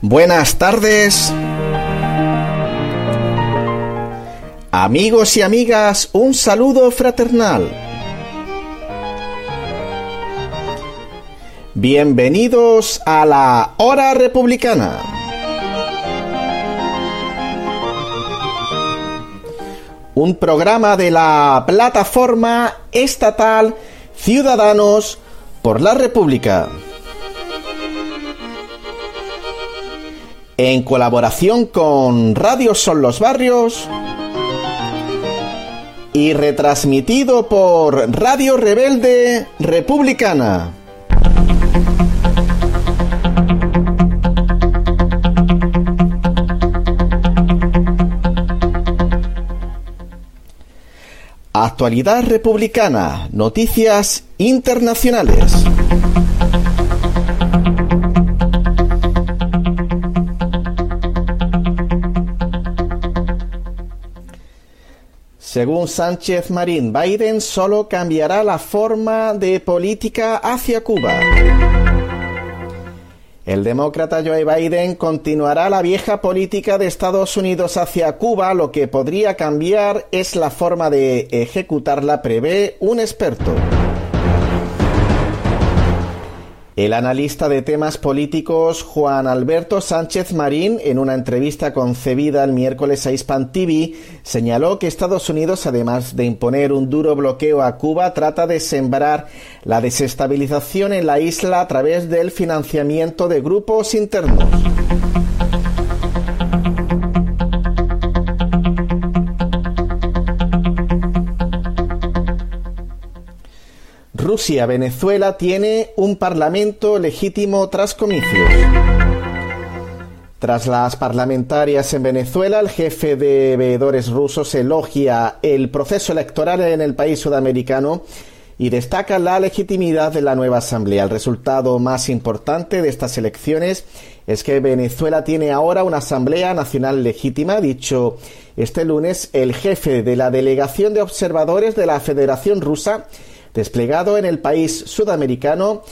Buenas tardes. Amigos y amigas, un saludo fraternal. Bienvenidos a la Hora Republicana. Un programa de la plataforma estatal Ciudadanos por la República. En colaboración con Radio Son los Barrios y retransmitido por Radio Rebelde Republicana. Actualidad republicana, noticias internacionales. Según Sánchez Marín, Biden solo cambiará la forma de política hacia Cuba. El demócrata Joe Biden continuará la vieja política de Estados Unidos hacia Cuba, lo que podría cambiar es la forma de ejecutarla, prevé un experto. El analista de temas políticos Juan Alberto Sánchez Marín, en una entrevista concebida el miércoles a Hispan TV, señaló que Estados Unidos, además de imponer un duro bloqueo a Cuba, trata de sembrar la desestabilización en la isla a través del financiamiento de grupos internos. Rusia, Venezuela tiene un parlamento legítimo tras comicios. Tras las parlamentarias en Venezuela, el jefe de veedores rusos elogia el proceso electoral en el país sudamericano y destaca la legitimidad de la nueva asamblea. El resultado más importante de estas elecciones es que Venezuela tiene ahora una asamblea nacional legítima, dicho este lunes el jefe de la delegación de observadores de la Federación Rusa desplegado en el país sudamericano,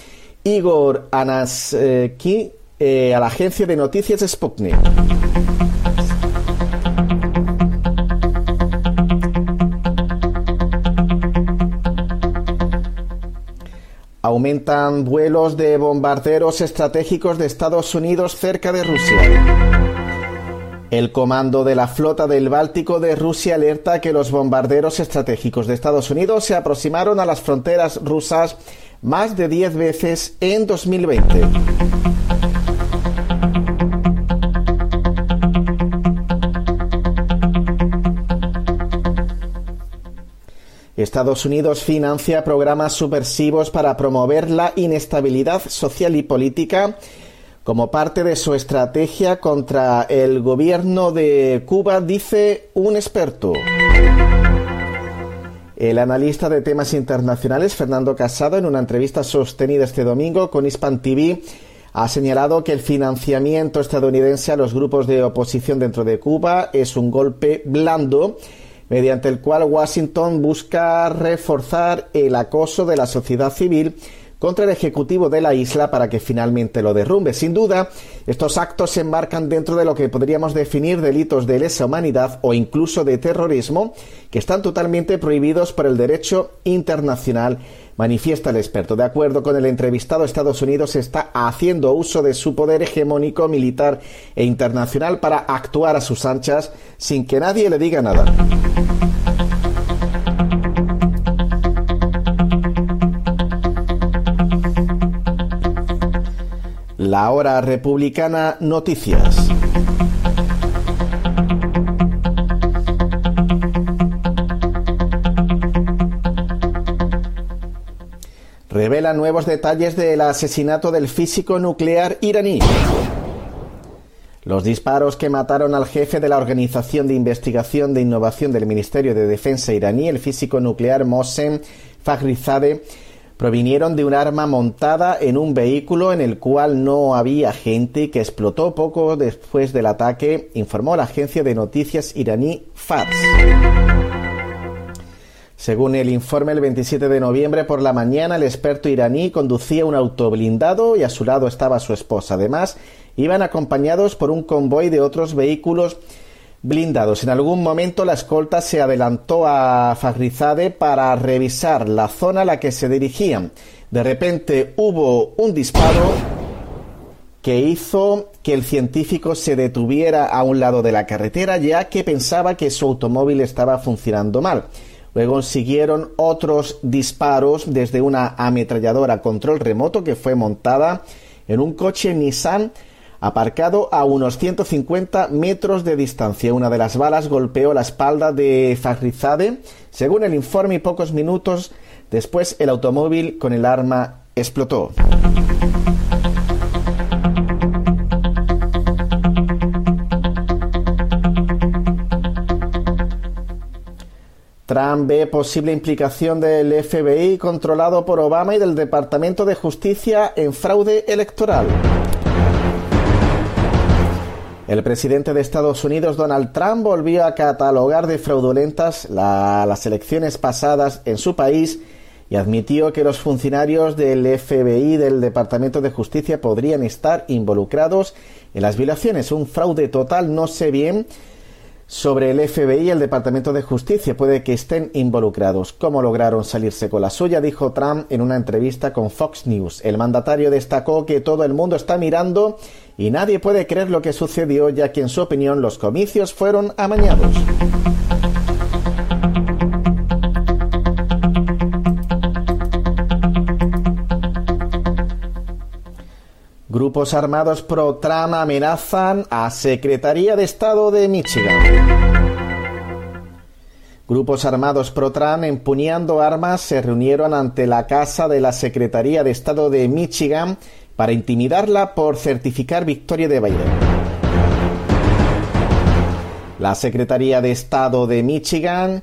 Igor Anaski, eh, a la agencia de noticias Sputnik. Aumentan vuelos de bombarderos estratégicos de Estados Unidos cerca de Rusia. El comando de la flota del Báltico de Rusia alerta que los bombarderos estratégicos de Estados Unidos se aproximaron a las fronteras rusas más de 10 veces en 2020. Estados Unidos financia programas subversivos para promover la inestabilidad social y política como parte de su estrategia contra el gobierno de Cuba, dice un experto. El analista de temas internacionales Fernando Casado, en una entrevista sostenida este domingo con Hispan TV, ha señalado que el financiamiento estadounidense a los grupos de oposición dentro de Cuba es un golpe blando mediante el cual Washington busca reforzar el acoso de la sociedad civil contra el Ejecutivo de la isla para que finalmente lo derrumbe. Sin duda, estos actos se enmarcan dentro de lo que podríamos definir delitos de lesa humanidad o incluso de terrorismo, que están totalmente prohibidos por el derecho internacional manifiesta el experto. De acuerdo con el entrevistado, Estados Unidos está haciendo uso de su poder hegemónico militar e internacional para actuar a sus anchas sin que nadie le diga nada. La hora republicana Noticias. Revela nuevos detalles del asesinato del físico nuclear iraní. Los disparos que mataron al jefe de la Organización de Investigación de Innovación del Ministerio de Defensa iraní, el físico nuclear Mohsen Faghrizadeh, provinieron de un arma montada en un vehículo en el cual no había gente que explotó poco después del ataque, informó la agencia de noticias iraní Fars. Según el informe, el 27 de noviembre por la mañana, el experto iraní conducía un auto blindado y a su lado estaba su esposa. Además, iban acompañados por un convoy de otros vehículos blindados. En algún momento la escolta se adelantó a Fagrizade para revisar la zona a la que se dirigían. De repente hubo un disparo que hizo que el científico se detuviera a un lado de la carretera ya que pensaba que su automóvil estaba funcionando mal. Luego siguieron otros disparos desde una ametralladora control remoto que fue montada en un coche Nissan aparcado a unos 150 metros de distancia. Una de las balas golpeó la espalda de Fagrizade. Según el informe, pocos minutos después el automóvil con el arma explotó. Trump ve posible implicación del FBI controlado por Obama y del Departamento de Justicia en fraude electoral. El presidente de Estados Unidos, Donald Trump, volvió a catalogar de fraudulentas las elecciones pasadas en su país y admitió que los funcionarios del FBI del Departamento de Justicia podrían estar involucrados en las violaciones. Un fraude total, no sé bien sobre el FBI y el Departamento de Justicia. Puede que estén involucrados. ¿Cómo lograron salirse con la suya? Dijo Trump en una entrevista con Fox News. El mandatario destacó que todo el mundo está mirando y nadie puede creer lo que sucedió, ya que en su opinión los comicios fueron amañados. Grupos armados pro-Trump amenazan a Secretaría de Estado de Michigan. Grupos armados pro-Trump empuñando armas se reunieron ante la casa de la Secretaría de Estado de Michigan para intimidarla por certificar victoria de Biden. La Secretaría de Estado de Michigan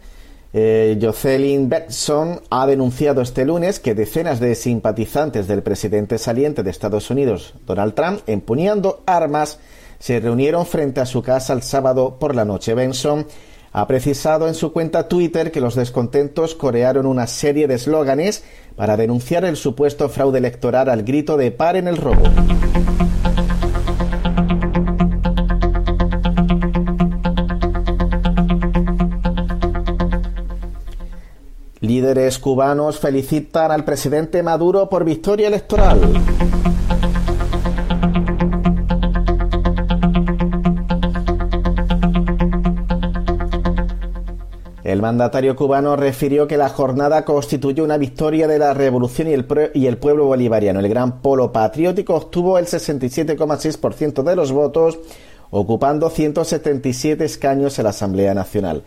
eh, Jocelyn Betson ha denunciado este lunes que decenas de simpatizantes del presidente saliente de Estados Unidos, Donald Trump, empuñando armas, se reunieron frente a su casa el sábado por la noche. Benson ha precisado en su cuenta Twitter que los descontentos corearon una serie de eslóganes para denunciar el supuesto fraude electoral al grito de paren el robo. Líderes cubanos felicitan al presidente Maduro por victoria electoral. El mandatario cubano refirió que la jornada constituyó una victoria de la revolución y el, pueblo bolivariano. El gran polo patriótico obtuvo el 67,6% de los votos, ocupando 177 escaños en la Asamblea Nacional.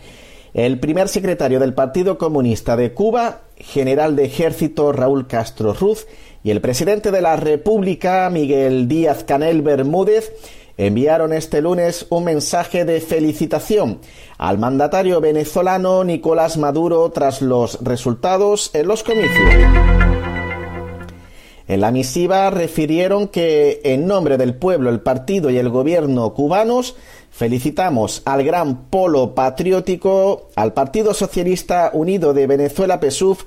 El primer secretario del Partido Comunista de Cuba, general de ejército Raúl Castro Ruz, y el presidente de la República, Miguel Díaz Canel Bermúdez, enviaron este lunes un mensaje de felicitación al mandatario venezolano Nicolás Maduro tras los resultados en los comicios. En la misiva refirieron que en nombre del pueblo, el partido y el gobierno cubanos Felicitamos al gran polo patriótico, al Partido Socialista Unido de Venezuela PSUV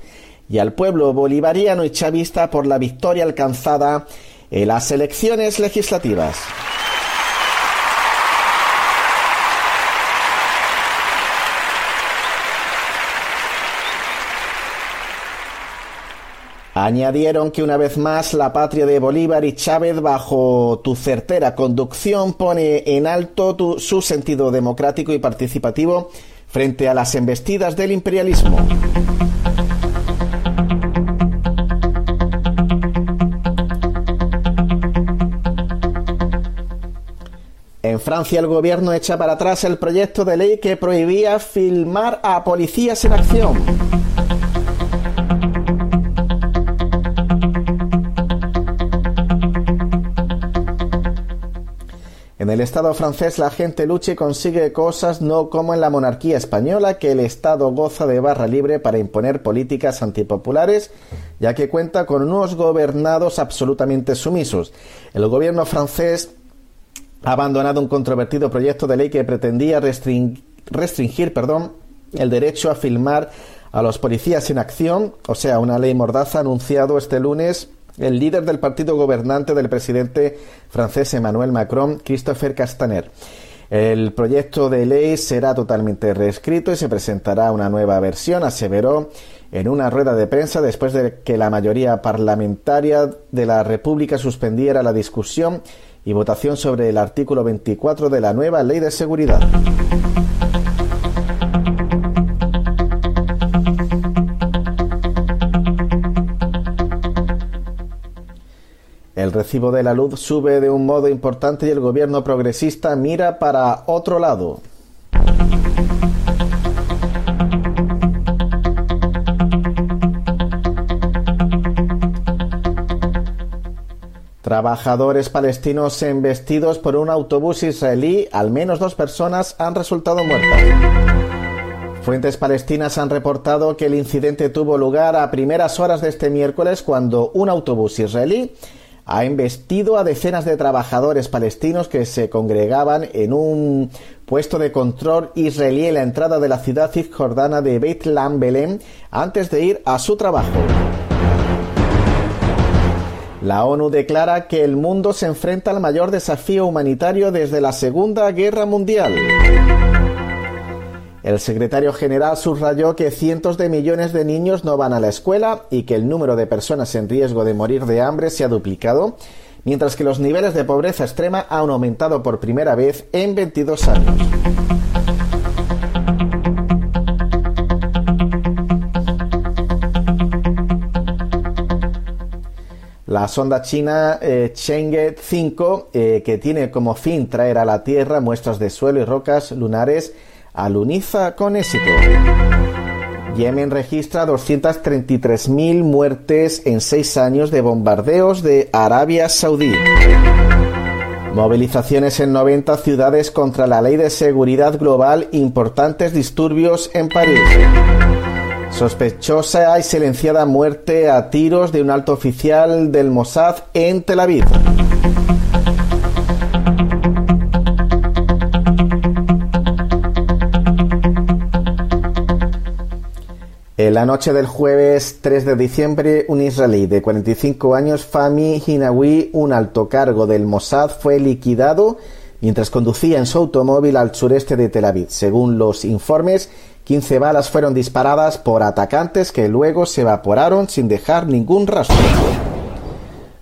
y al pueblo bolivariano y chavista por la victoria alcanzada en las elecciones legislativas. Añadieron que una vez más la patria de Bolívar y Chávez bajo tu certera conducción pone en alto su sentido democrático y participativo frente a las embestidas del imperialismo. En Francia el gobierno echa para atrás el proyecto de ley que prohibía filmar a policías en acción. En el Estado francés la gente lucha y consigue cosas no como en la monarquía española, que el Estado goza de barra libre para imponer políticas antipopulares, ya que cuenta con unos gobernados absolutamente sumisos. El gobierno francés ha abandonado un controvertido proyecto de ley que pretendía restringir, perdón, el derecho a filmar a los policías en acción, o sea, una ley mordaza anunciado este lunes el líder del partido gobernante del presidente francés Emmanuel Macron, Christopher Castaner. El proyecto de ley será totalmente reescrito y se presentará una nueva versión, aseveró en una rueda de prensa después de que la mayoría parlamentaria de la República suspendiera la discusión y votación sobre el artículo 24 de la nueva Ley de Seguridad. El recibo de la luz sube de un modo importante y el gobierno progresista mira para otro lado. Trabajadores palestinos embestidos por un autobús israelí, al menos dos personas han resultado muertas. Fuentes palestinas han reportado que el incidente tuvo lugar a primeras horas de este miércoles cuando un autobús israelí ha investido a decenas de trabajadores palestinos que se congregaban en un puesto de control israelí en la entrada de la ciudad cisjordana de Beit Lam Belém antes de ir a su trabajo. La ONU declara que el mundo se enfrenta al mayor desafío humanitario desde la Segunda Guerra Mundial. El secretario general subrayó que cientos de millones de niños no van a la escuela y que el número de personas en riesgo de morir de hambre se ha duplicado, mientras que los niveles de pobreza extrema han aumentado por primera vez en 22 años. La sonda china eh, Chang'e 5, eh, que tiene como fin traer a la Tierra muestras de suelo y rocas lunares, aluniza con éxito. Yemen registra 233.000 muertes en seis años de bombardeos de Arabia Saudí. Movilizaciones en 90 ciudades contra la ley de seguridad global, importantes disturbios en París. Sospechosa y silenciada muerte a tiros de un alto oficial del Mossad en Tel Aviv. La noche del jueves 3 de diciembre, un israelí de 45 años, Fahmy Hinawi, un alto cargo del Mossad, fue liquidado mientras conducía en su automóvil al sureste de Tel Aviv. Según los informes, 15 balas fueron disparadas por atacantes que luego se evaporaron sin dejar ningún rastro.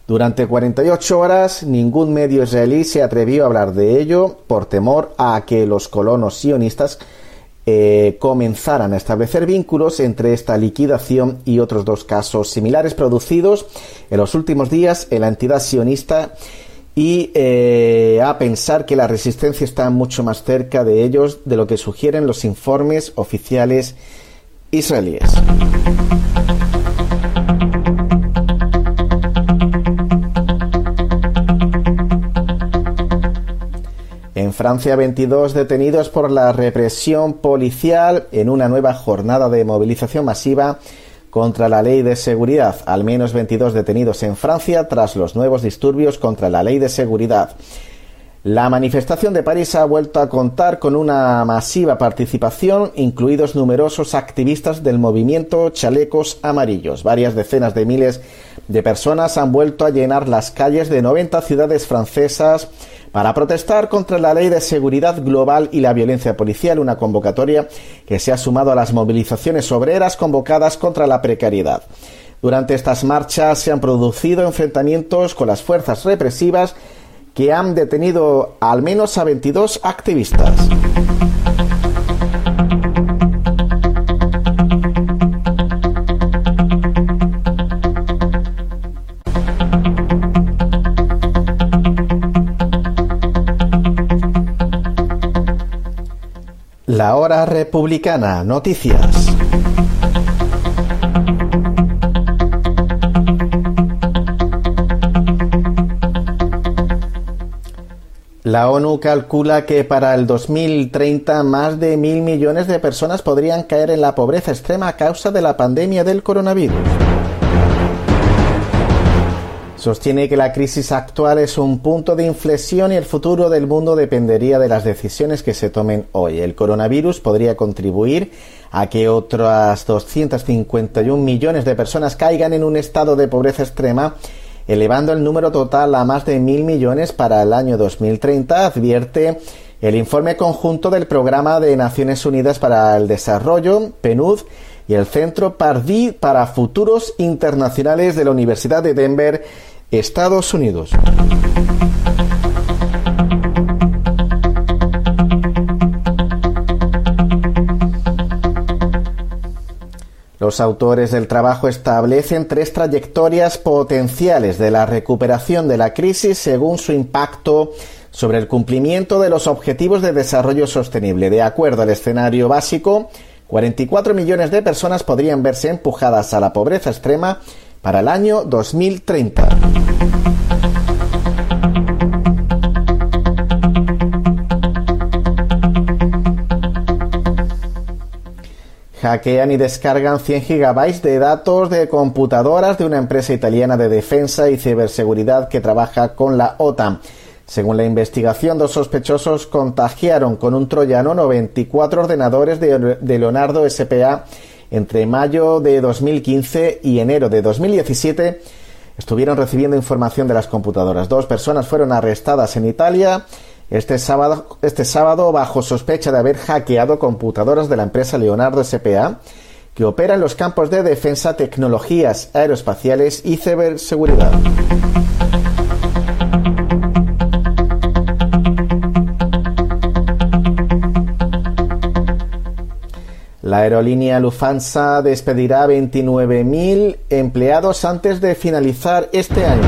Durante 48 horas, ningún medio israelí se atrevió a hablar de ello por temor a que los colonos sionistas eh, comenzaran a establecer vínculos entre esta liquidación y otros dos casos similares producidos en los últimos días en la entidad sionista y eh, a pensar que la resistencia está mucho más cerca de ellos de lo que sugieren los informes oficiales israelíes. Francia, 22 detenidos por la represión policial en una nueva jornada de movilización masiva contra la ley de seguridad. Al menos 22 detenidos en Francia tras los nuevos disturbios contra la ley de seguridad. La manifestación de París ha vuelto a contar con una masiva participación, incluidos numerosos activistas del movimiento Chalecos Amarillos. Varias decenas de miles de personas han vuelto a llenar las calles de 90 ciudades francesas para protestar contra la ley de seguridad global y la violencia policial, una convocatoria que se ha sumado a las movilizaciones obreras convocadas contra la precariedad. Durante estas marchas se han producido enfrentamientos con las fuerzas represivas que han detenido al menos a 22 activistas. La hora republicana, noticias. La ONU calcula que para el 2030 más de mil millones de personas podrían caer en la pobreza extrema a causa de la pandemia del coronavirus. Sostiene que la crisis actual es un punto de inflexión y el futuro del mundo dependería de las decisiones que se tomen hoy. El coronavirus podría contribuir a que otras 251 millones de personas caigan en un estado de pobreza extrema, elevando el número total a más de mil millones para el año 2030, advierte el informe conjunto del Programa de Naciones Unidas para el Desarrollo, PNUD, y el Centro Pardí para Futuros Internacionales de la Universidad de Denver, Estados Unidos. Los autores del trabajo establecen tres trayectorias potenciales de la recuperación de la crisis según su impacto sobre el cumplimiento de los objetivos de desarrollo sostenible. De acuerdo al escenario básico, 44 millones de personas podrían verse empujadas a la pobreza extrema para el año 2030. Hackean y descargan 100 gigabytes de datos de computadoras de una empresa italiana de defensa y ciberseguridad que trabaja con la OTAN. Según la investigación, dos sospechosos contagiaron con un troyano 94 ordenadores de, Leonardo SPA entre mayo de 2015 y enero de 2017. Estuvieron recibiendo información de las computadoras. Dos personas fueron arrestadas en Italia este sábado, este bajo sospecha de haber hackeado computadoras de la empresa Leonardo SPA que opera en los campos de defensa, tecnologías aeroespaciales y ciberseguridad. La aerolínea Lufthansa despedirá 29.000 empleados antes de finalizar este año.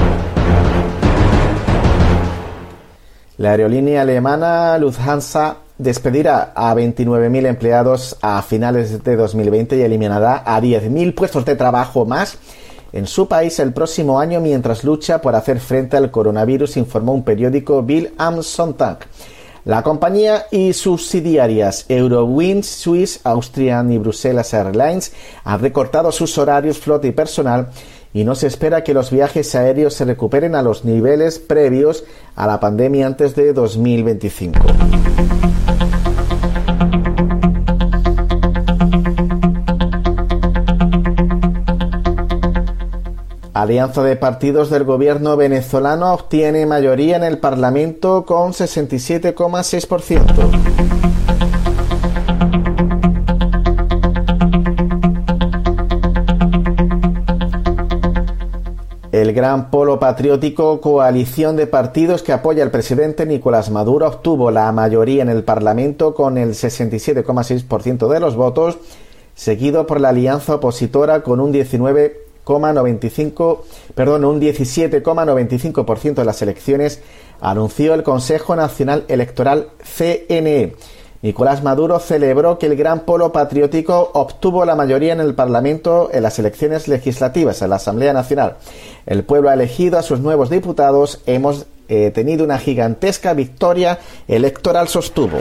La aerolínea alemana Lufthansa despedirá a 29.000 empleados a finales de 2020 y eliminará a 10.000 puestos de trabajo más en su país el próximo año mientras lucha por hacer frente al coronavirus, informó un periódico Bill am Sonntag. La compañía y subsidiarias Eurowings, Swiss, Austrian y Bruselas Airlines han recortado sus horarios, flota y personal y no se espera que los viajes aéreos se recuperen a los niveles previos a la pandemia antes de 2025. Alianza de Partidos del Gobierno venezolano obtiene mayoría en el Parlamento con 67,6%. El Gran Polo Patriótico, coalición de partidos que apoya al presidente Nicolás Maduro, obtuvo la mayoría en el Parlamento con el 67,6% de los votos, seguido por la alianza opositora con un 19 perdón, un 17,95% de las elecciones, anunció el Consejo Nacional Electoral CNE. Nicolás Maduro celebró que el Gran Polo Patriótico obtuvo la mayoría en el Parlamento en las elecciones legislativas, en la Asamblea Nacional. El pueblo ha elegido a sus nuevos diputados. Hemos eh, tenido una gigantesca victoria electoral, sostuvo.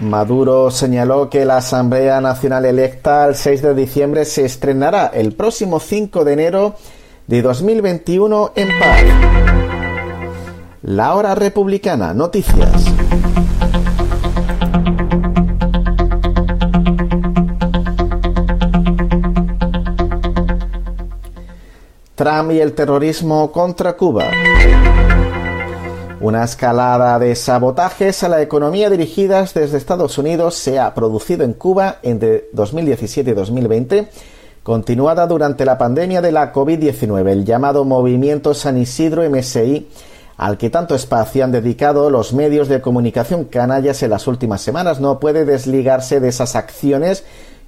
Maduro señaló que la Asamblea Nacional electa el 6 de diciembre se estrenará el próximo 5 de enero de 2021 en paz. La hora republicana, noticias. Trump y el terrorismo contra Cuba. Una escalada de sabotajes a la economía dirigidas desde Estados Unidos se ha producido en Cuba entre 2017 y 2020, continuada durante la pandemia de la COVID-19, el llamado Movimiento San Isidro MSI, al que tanto espacio han dedicado los medios de comunicación canallas en las últimas semanas, no puede desligarse de esas acciones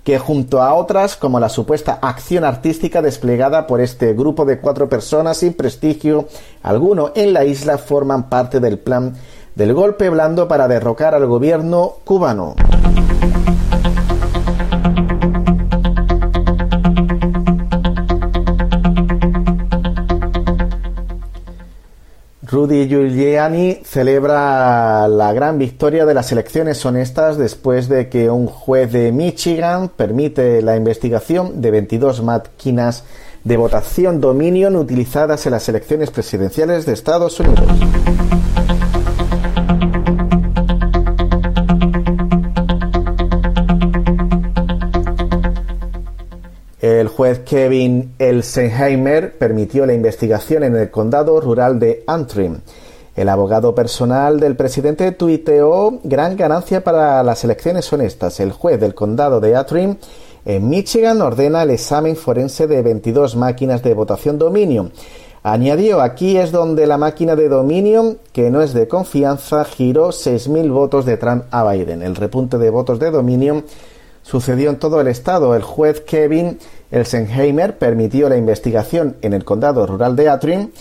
que junto a otras, como la supuesta acción artística desplegada por este grupo de cuatro personas sin prestigio alguno en la isla, forman parte del plan del golpe blando para derrocar al gobierno cubano. Rudy Giuliani celebra la gran victoria de las elecciones honestas después de que un juez de Michigan permite la investigación de 22 máquinas de votación Dominion utilizadas en las elecciones presidenciales de Estados Unidos. El juez Kevin Elsenheimer permitió la investigación en el condado rural de Antrim. El abogado personal del presidente tuiteó gran ganancia para las elecciones honestas. El juez del condado de Antrim en Michigan ordena el examen forense de 22 máquinas de votación Dominion. Añadió, aquí es donde la máquina de Dominion, que no es de confianza, giró 6.000 votos de Trump a Biden. El repunte de votos de Dominion sucedió en todo el estado. El juez Kevin Elsenheimer permitió la investigación en el condado rural de Atrin,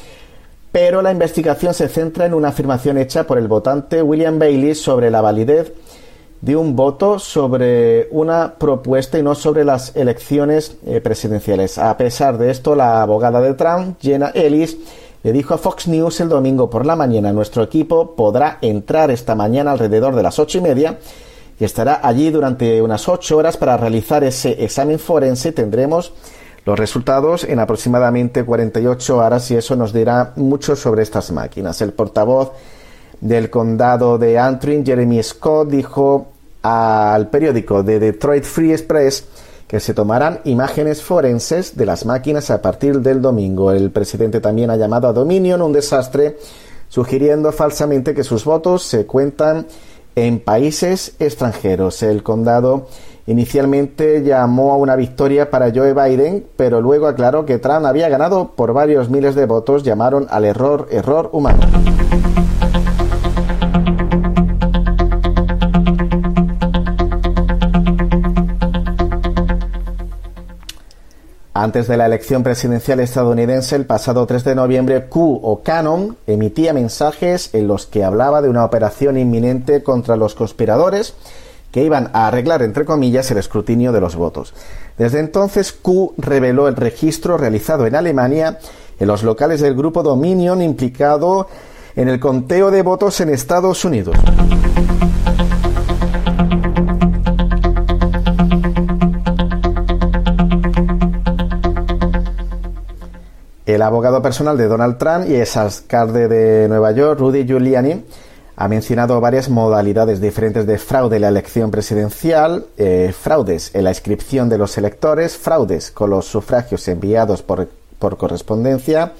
pero la investigación se centra en una afirmación hecha por el votante William Bailey sobre la validez de un voto sobre una propuesta y no sobre las elecciones eh, presidenciales. A pesar de esto, la abogada de Trump, Jenna Ellis, le dijo a Fox News el domingo por la mañana, nuestro equipo podrá entrar esta mañana alrededor de las ocho y media y estará allí durante unas ocho horas para realizar ese examen forense. Tendremos los resultados en aproximadamente 48 horas y eso nos dirá mucho sobre estas máquinas. El portavoz del condado de Antrim, Jeremy Scott, dijo al periódico de Detroit Free Express que se tomarán imágenes forenses de las máquinas a partir del domingo. El presidente también ha llamado a Dominion un desastre, sugiriendo falsamente que sus votos se cuentan en países extranjeros. El condado inicialmente llamó a una victoria para Joe Biden, pero luego aclaró que Trump había ganado por varios miles de votos. Llamaron al error error humano. Antes de la elección presidencial estadounidense, el pasado 3 de noviembre, Q o Canon emitía mensajes en los que hablaba de una operación inminente contra los conspiradores que iban a arreglar, entre comillas, el escrutinio de los votos. Desde entonces, Q reveló el registro realizado en Alemania en los locales del grupo Dominion implicado en el conteo de votos en Estados Unidos. El abogado personal de Donald Trump y ex alcalde de Nueva York, Rudy Giuliani, ha mencionado varias modalidades diferentes de fraude en la elección presidencial, eh, fraudes en la inscripción de los electores, fraudes con los sufragios enviados por, por correspondencia,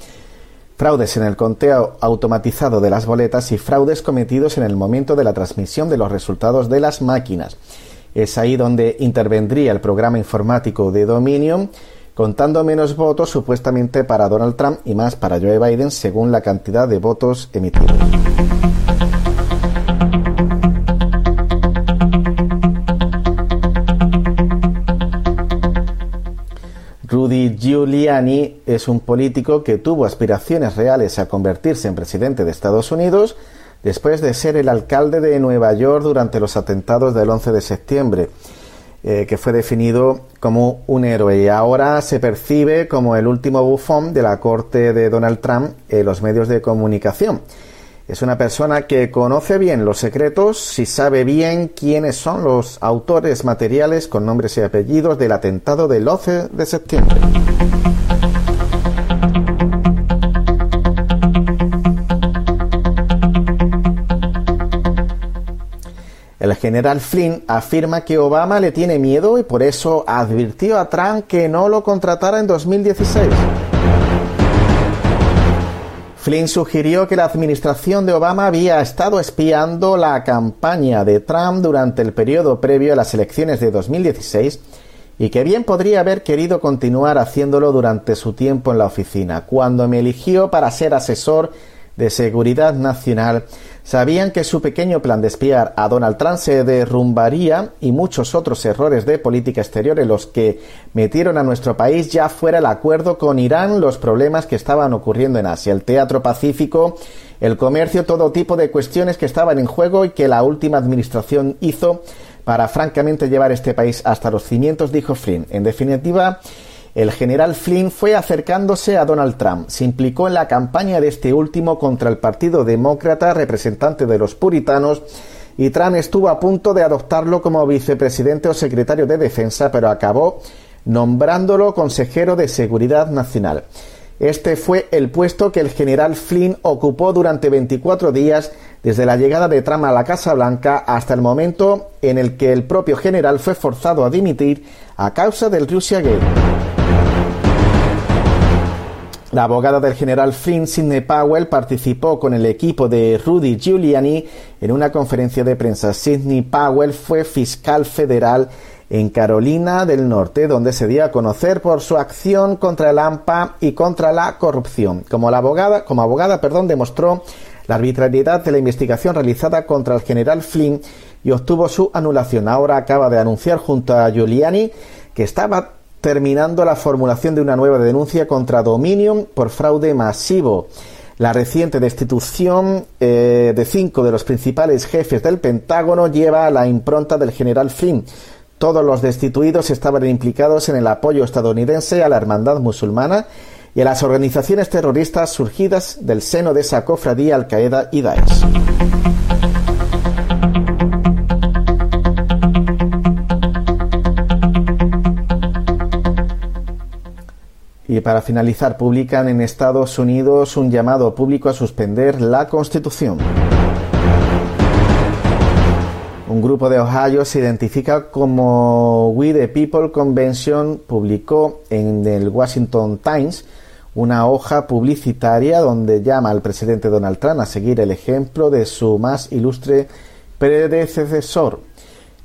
fraudes en el conteo automatizado de las boletas y fraudes cometidos en el momento de la transmisión de los resultados de las máquinas. Es ahí donde intervendría el programa informático de Dominion contando menos votos supuestamente para Donald Trump y más para Joe Biden según la cantidad de votos emitidos. Rudy Giuliani es un político que tuvo aspiraciones reales a convertirse en presidente de Estados Unidos después de ser el alcalde de Nueva York durante los atentados del 11 de septiembre eh, que fue definido como un héroe y ahora se percibe como el último bufón de la corte de Donald Trump en los medios de comunicación. Es una persona que conoce bien los secretos y sabe bien quiénes son los autores materiales con nombres y apellidos del atentado del 11 de septiembre. El general Flynn afirma que Obama le tiene miedo y por eso advirtió a Trump que no lo contratara en 2016. Flynn sugirió que la administración de Obama había estado espiando la campaña de Trump durante el periodo previo a las elecciones de 2016 y que bien podría haber querido continuar haciéndolo durante su tiempo en la oficina. Cuando me eligió para ser asesor de seguridad nacional, sabían que su pequeño plan de espiar a Donald Trump se derrumbaría y muchos otros errores de política exterior en los que metieron a nuestro país ya fuera el acuerdo con Irán, los problemas que estaban ocurriendo en Asia, el teatro pacífico, el comercio, todo tipo de cuestiones que estaban en juego y que la última administración hizo para francamente llevar este país hasta los cimientos, dijo Flynn. En definitiva, el general Flynn fue acercándose a Donald Trump. Se implicó en la campaña de este último contra el Partido Demócrata, representante de los puritanos, y Trump estuvo a punto de adoptarlo como vicepresidente o secretario de Defensa, pero acabó nombrándolo consejero de Seguridad Nacional. Este fue el puesto que el general Flynn ocupó durante 24 días desde la llegada de Trump a la Casa Blanca hasta el momento en el que el propio general fue forzado a dimitir a causa del Russia Gate. La abogada del general Flynn, Sidney Powell, participó con el equipo de Rudy Giuliani en una conferencia de prensa. Sidney Powell fue fiscal federal en Carolina del Norte, donde se dio a conocer por su acción contra el AMPA y contra la corrupción. Como, la abogada, como abogada perdón, demostró la arbitrariedad de la investigación realizada contra el general Flynn y obtuvo su anulación. Ahora acaba de anunciar junto a Giuliani que estaba terminando la formulación de una nueva denuncia contra Dominion por fraude masivo. La reciente destitución eh, de cinco de los principales jefes del Pentágono lleva la impronta del general Flynn. Todos los destituidos estaban implicados en el apoyo estadounidense a la hermandad musulmana y a las organizaciones terroristas surgidas del seno de esa cofradía Al-Qaeda y Daesh. Y para finalizar, publican en Estados Unidos un llamado público a suspender la Constitución. Un grupo de Ohio se identifica como We the People Convention publicó en el Washington Times una hoja publicitaria donde llama al presidente Donald Trump a seguir el ejemplo de su más ilustre predecesor,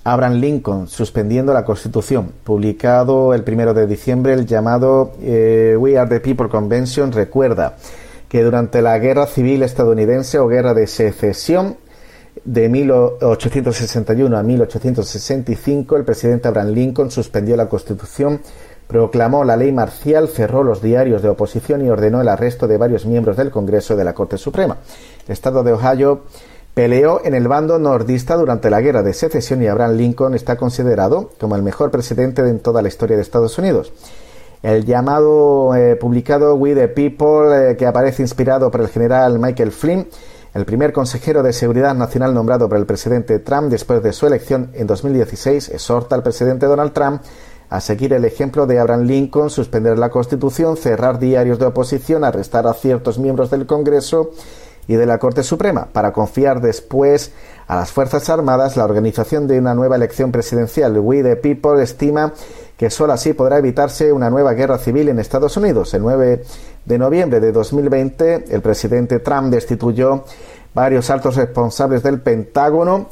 Abraham Lincoln suspendiendo la Constitución. Publicado el primero de diciembre, el llamado eh, We Are the People Convention recuerda que durante la Guerra Civil estadounidense o Guerra de Secesión de 1861 a 1865, el presidente Abraham Lincoln suspendió la Constitución, proclamó la ley marcial, cerró los diarios de oposición y ordenó el arresto de varios miembros del Congreso de la Corte Suprema. El Estado de Ohio Peleó en el bando nordista durante la Guerra de Secesión y Abraham Lincoln está considerado como el mejor presidente en toda la historia de Estados Unidos. El llamado eh, publicado We the People, eh, que aparece inspirado por el general Michael Flynn, el primer consejero de Seguridad Nacional nombrado por el presidente Trump después de su elección en 2016, exhorta al presidente Donald Trump a seguir el ejemplo de Abraham Lincoln, suspender la Constitución, cerrar diarios de oposición, arrestar a ciertos miembros del Congreso y de la Corte Suprema para confiar después a las Fuerzas Armadas la organización de una nueva elección presidencial. We the People estima que solo así podrá evitarse una nueva guerra civil en Estados Unidos. El 9 de noviembre de 2020, el presidente Trump destituyó varios altos responsables del Pentágono,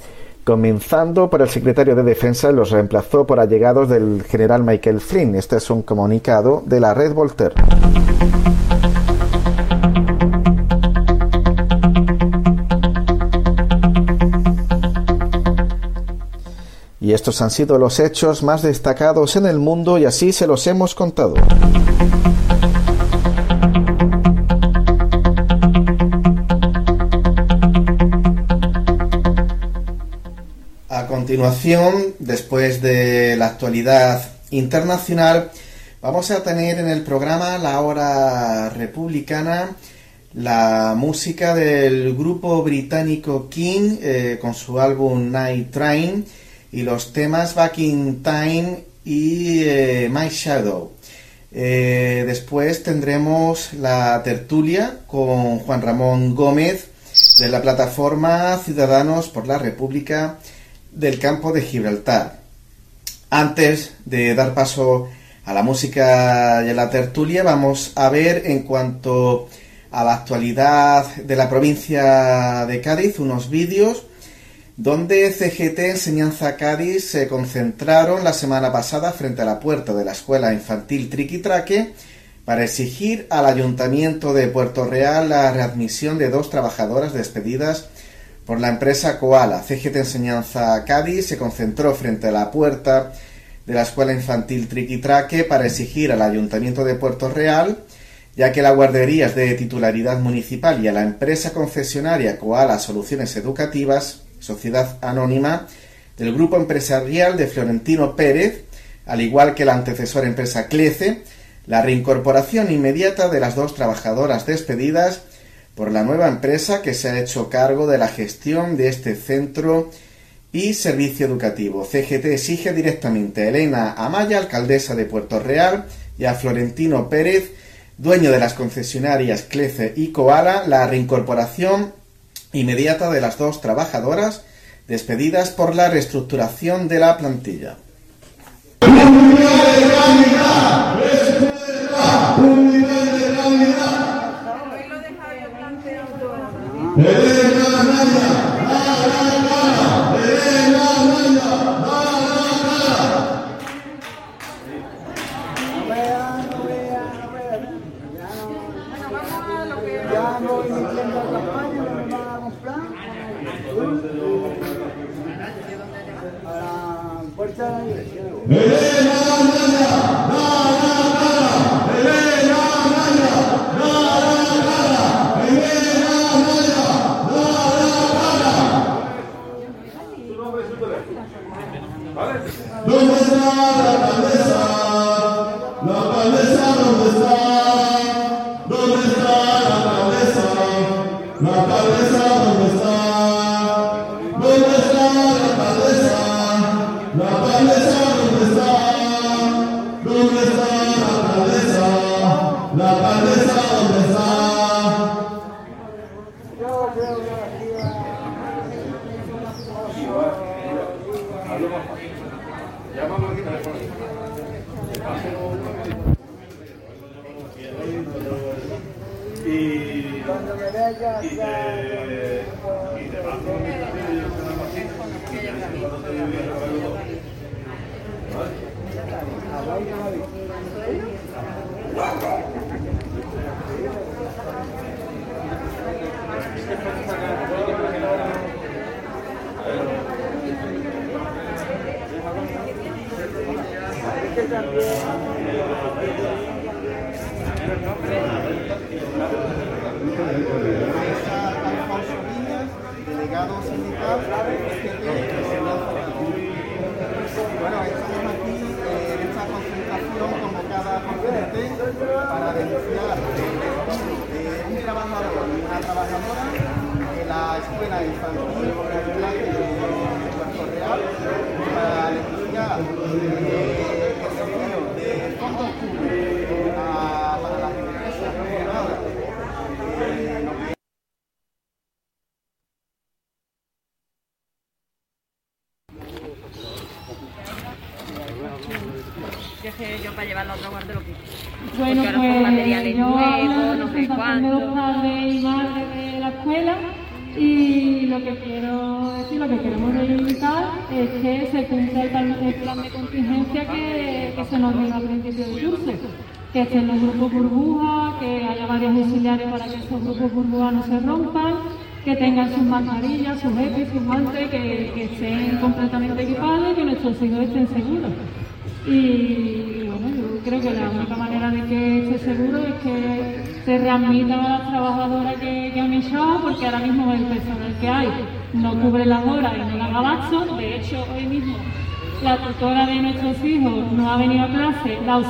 comenzando por el secretario de Defensa, los reemplazó por allegados del general Michael Flynn. Este es un comunicado de la red Voltaire. Y estos han sido los hechos más destacados en el mundo y así se los hemos contado. A continuación, después de la actualidad internacional, vamos a tener en el programa La Hora Republicana la música del grupo británico King eh, con su álbum Night Train y los temas Back in Time y eh, My Shadow. Eh, después tendremos la tertulia con Juan Ramón Gómez de la plataforma Ciudadanos por la República del Campo de Gibraltar. Antes de dar paso a la música y a la tertulia, vamos a ver en cuanto a la actualidad de la provincia de Cádiz unos vídeos donde CGT Enseñanza Cádiz se concentraron la semana pasada frente a la puerta de la escuela infantil Triquitraque para exigir al Ayuntamiento de Puerto Real la readmisión de dos trabajadoras despedidas por la empresa Koala. CGT Enseñanza Cádiz se concentró frente a la puerta de la escuela infantil Triquitraque para exigir al Ayuntamiento de Puerto Real ya que la guardería es de titularidad municipal y a la empresa concesionaria Koala Soluciones Educativas sociedad anónima del grupo empresarial de Florentino Pérez, al igual que la antecesora empresa Clece, la reincorporación inmediata de las dos trabajadoras despedidas por la nueva empresa que se ha hecho cargo de la gestión de este centro y servicio educativo. CGT exige directamente a Elena Amaya, alcaldesa de Puerto Real, y a Florentino Pérez, dueño de las concesionarias Clece y Koala, la reincorporación inmediata de las dos trabajadoras despedidas por la reestructuración de la plantilla. que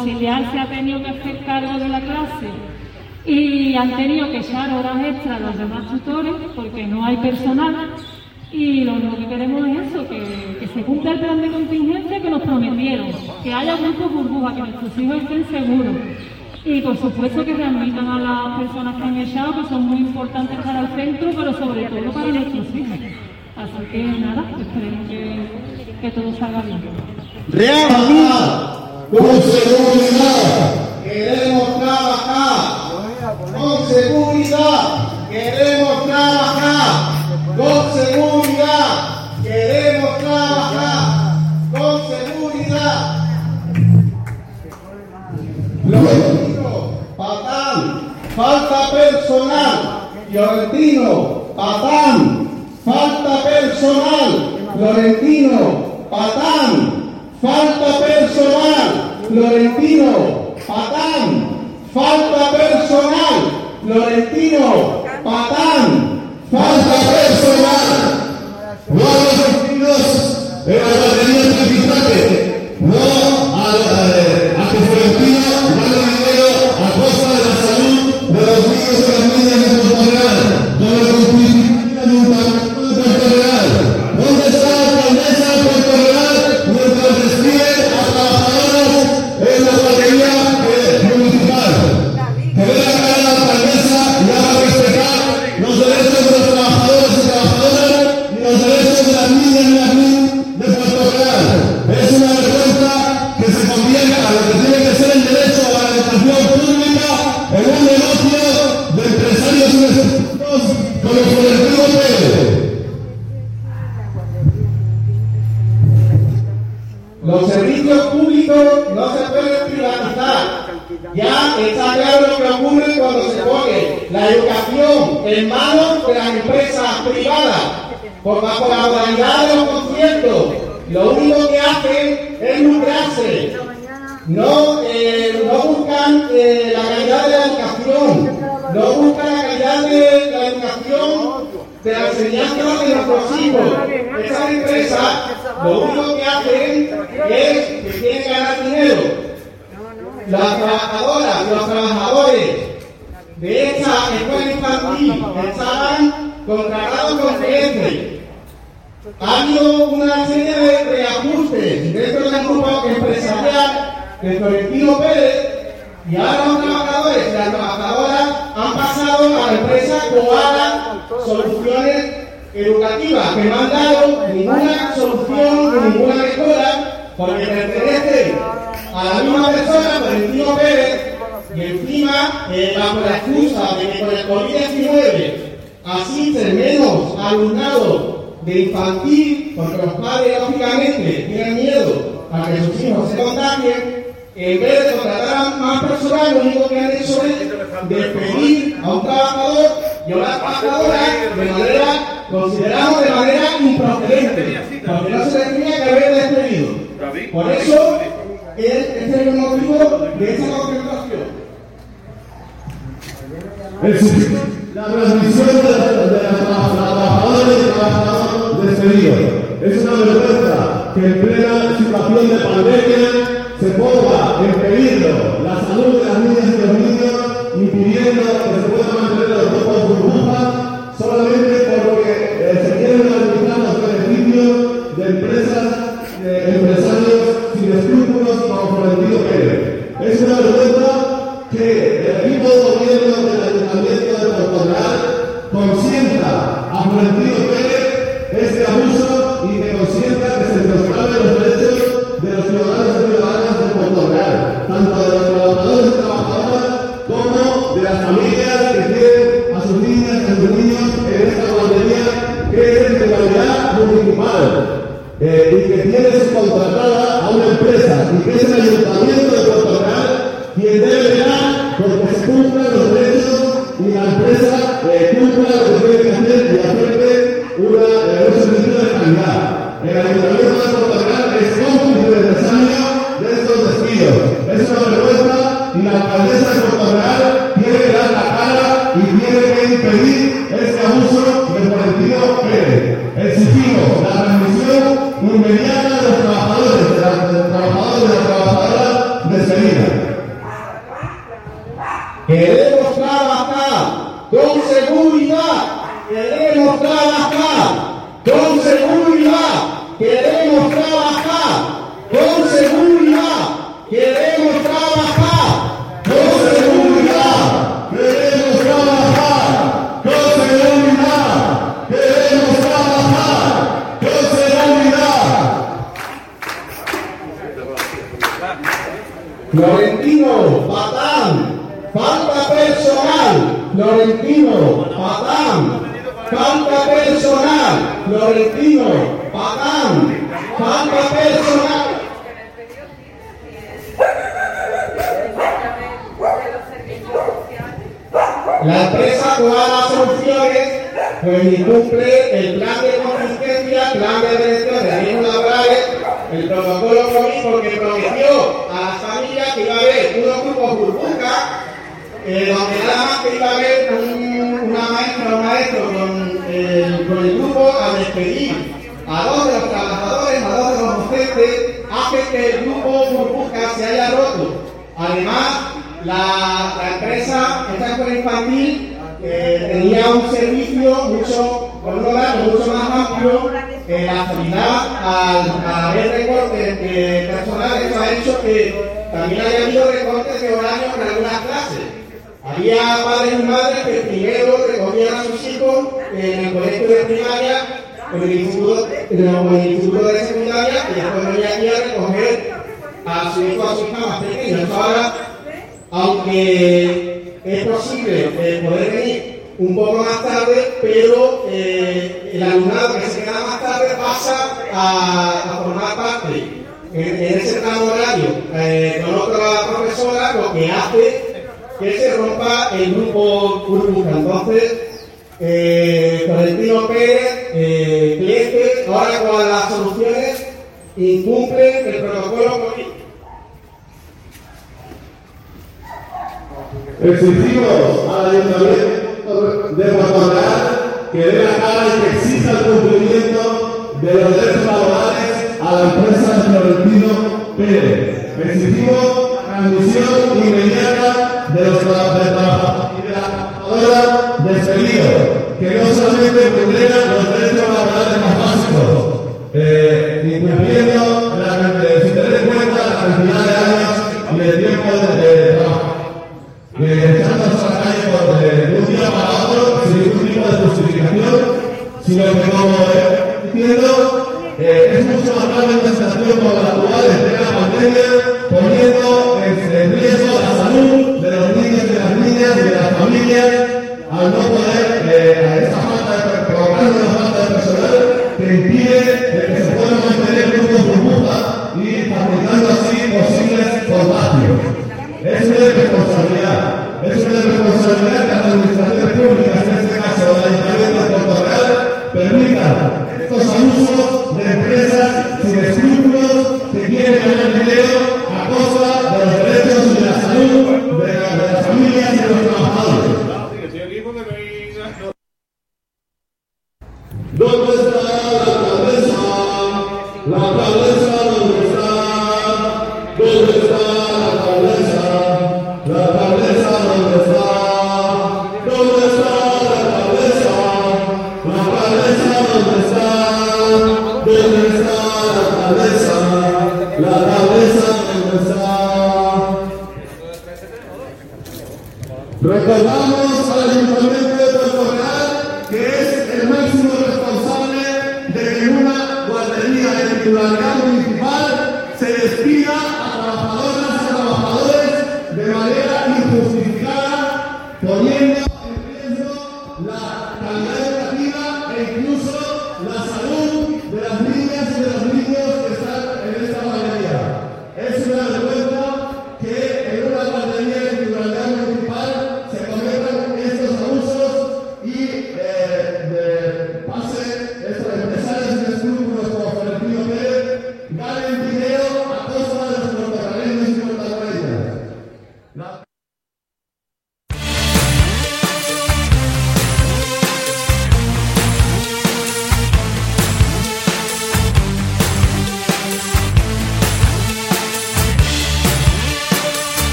auxiliar se ha tenido que hacer cargo de la clase y han tenido que echar horas extras los demás tutores porque no hay personal y lo único que queremos es eso, que, se cumpla el plan de contingencia que nos prometieron, que haya grupos burbujas, que nuestros hijos estén seguros y por supuesto que readmitan a las personas que han echado, que son muy importantes para el centro, pero sobre todo para nuestros hijos. Así que nada, esperemos que que todo salga bien. Real, con seguridad, queremos trabajar. Con seguridad, queremos trabajar. Con seguridad, queremos trabajar. Con seguridad. Florentino, patán, falta personal. Fiorentino, patán, falta personal. Florentino, Patán, falta personal, Florentino, Patán, falta personal, Florentino, Patán, falta personal. con la cualidad de los conciertos. Lo único que hace es lucrarse. No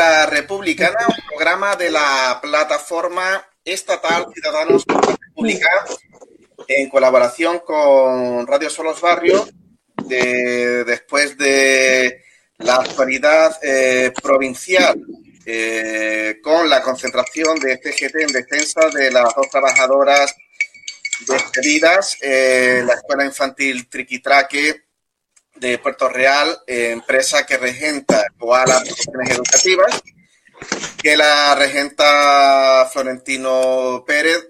Republicana, un programa de la plataforma estatal Ciudadanos por la República, en colaboración con Radio Solos Barrio, después de la actualidad eh, provincial eh, con la concentración de CGT en defensa de las dos trabajadoras despedidas, eh, la Escuela Infantil Triquitraque de Puerto Real, empresa que regenta las Producciones Educativas, que la regenta Florentino Pérez.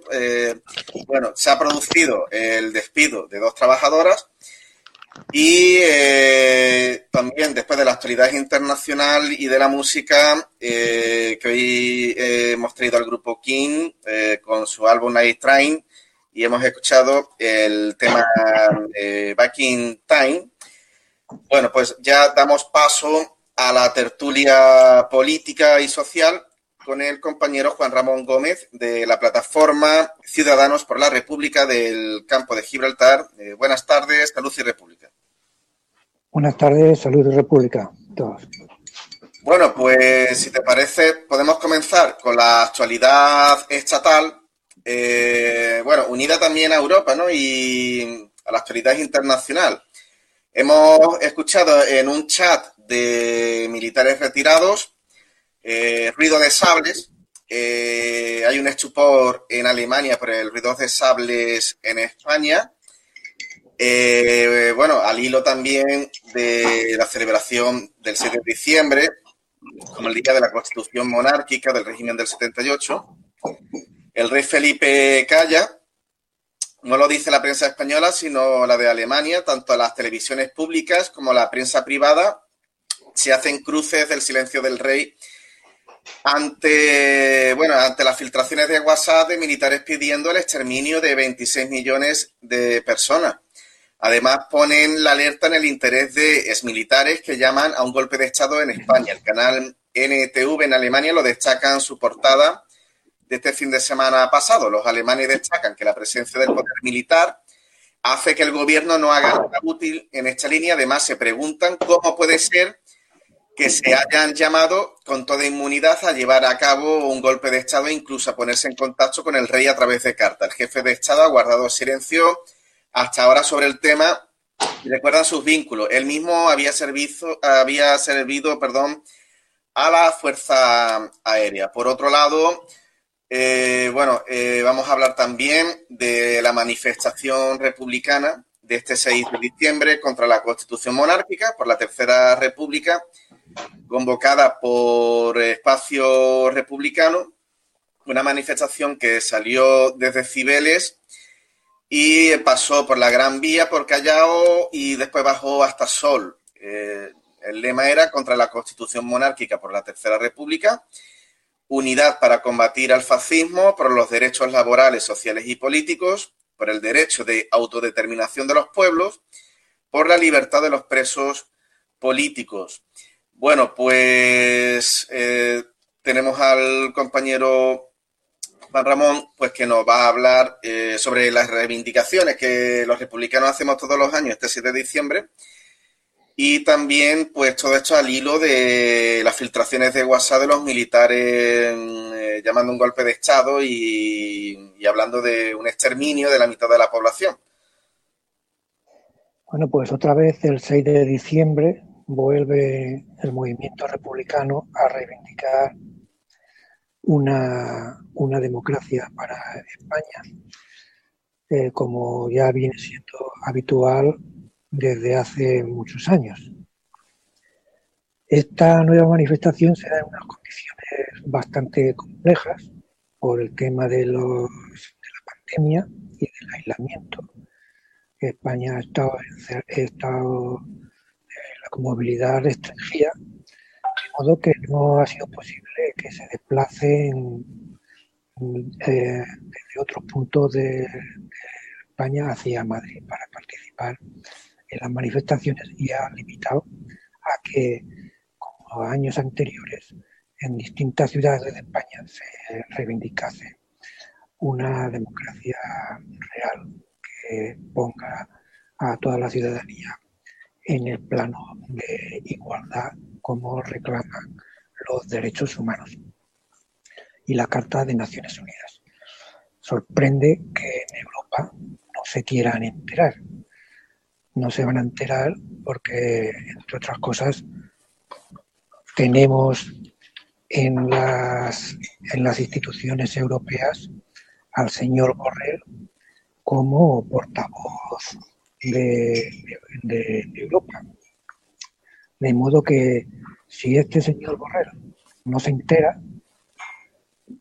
bueno, se ha producido el despido de dos trabajadoras y eh, también después de la actualidad internacional y de la música, eh, que hoy eh, hemos traído al grupo King con su álbum Night Train y hemos escuchado el tema Back in Time. Bueno, pues ya damos paso a la tertulia política y social con el compañero Juan Ramón Gómez de la plataforma Ciudadanos por la República del campo de Gibraltar. Eh, buenas tardes, Salud y República. Buenas tardes, Salud y República. Todos. Bueno, pues si te parece, podemos comenzar con la actualidad estatal, eh, bueno, unida también a Europa, ¿no? Y a la actualidad internacional. Hemos escuchado en un chat de militares retirados eh, ruido de sables. Eh, hay un estupor en Alemania por el ruido de sables en España. Eh, bueno, al hilo también de la celebración del 7 de diciembre, como el día de la constitución monárquica del régimen del 78. El rey Felipe calla, no lo dice la prensa española, sino la de Alemania, tanto las televisiones públicas como la prensa privada se hacen cruces del silencio del rey ante, bueno, ante las filtraciones de WhatsApp de militares pidiendo el exterminio de 26 millones de personas. Además, ponen la alerta en el interés de exmilitares que llaman a un golpe de Estado en España. El canal NTV en Alemania lo destaca en su portada de este fin de semana pasado. Los alemanes destacan que la presencia del poder militar hace que el gobierno no haga nada útil en esta línea. Además, se preguntan cómo puede ser que se hayan llamado con toda inmunidad a llevar a cabo un golpe de Estado e incluso a ponerse en contacto con el rey a través de carta. El jefe de Estado ha guardado silencio hasta ahora sobre el tema y recuerdan sus vínculos. Él mismo había, servido, había servido perdón, a la Fuerza Aérea. Por otro lado, eh, bueno, eh, vamos a hablar también de la manifestación republicana de este 6 de diciembre contra la Constitución monárquica por la Tercera República convocada por Espacio Republicano, una manifestación que salió desde Cibeles y pasó por la Gran Vía, por Callao y después bajó hasta Sol. Eh, el lema era contra la Constitución monárquica por la Tercera República, unidad para combatir al fascismo, por los derechos laborales, sociales y políticos, por el derecho de autodeterminación de los pueblos, por la libertad de los presos políticos. Bueno, pues eh, tenemos al compañero Juan Ramón, pues que nos va a hablar eh, sobre las reivindicaciones que los republicanos hacemos todos los años, este 7 de diciembre, y también, pues todo esto al hilo de las filtraciones de WhatsApp de los militares eh, llamando un golpe de Estado y, hablando de un exterminio de la mitad de la población. Bueno, pues otra vez el 6 de diciembre vuelve el movimiento republicano a reivindicar una, democracia para España, eh, como ya viene siendo habitual desde hace muchos años. Esta nueva manifestación se da en unas condiciones bastante complejas por el tema de, los, de la pandemia y del aislamiento. España ha estado, ha estado movilidad restringida, de modo que no ha sido posible que se desplacen eh, desde otros puntos de, España hacia Madrid para participar en las manifestaciones y ha limitado a que, como años anteriores, en distintas ciudades de España se reivindicase una democracia real que ponga a toda la ciudadanía en el plano de igualdad como reclaman los derechos humanos y la Carta de Naciones Unidas. Sorprende que en Europa no se quieran enterar. No se van a enterar porque, entre otras cosas, tenemos en las, en las instituciones europeas al señor Borrell como portavoz de, Europa. De modo que si este señor Borrell no se entera,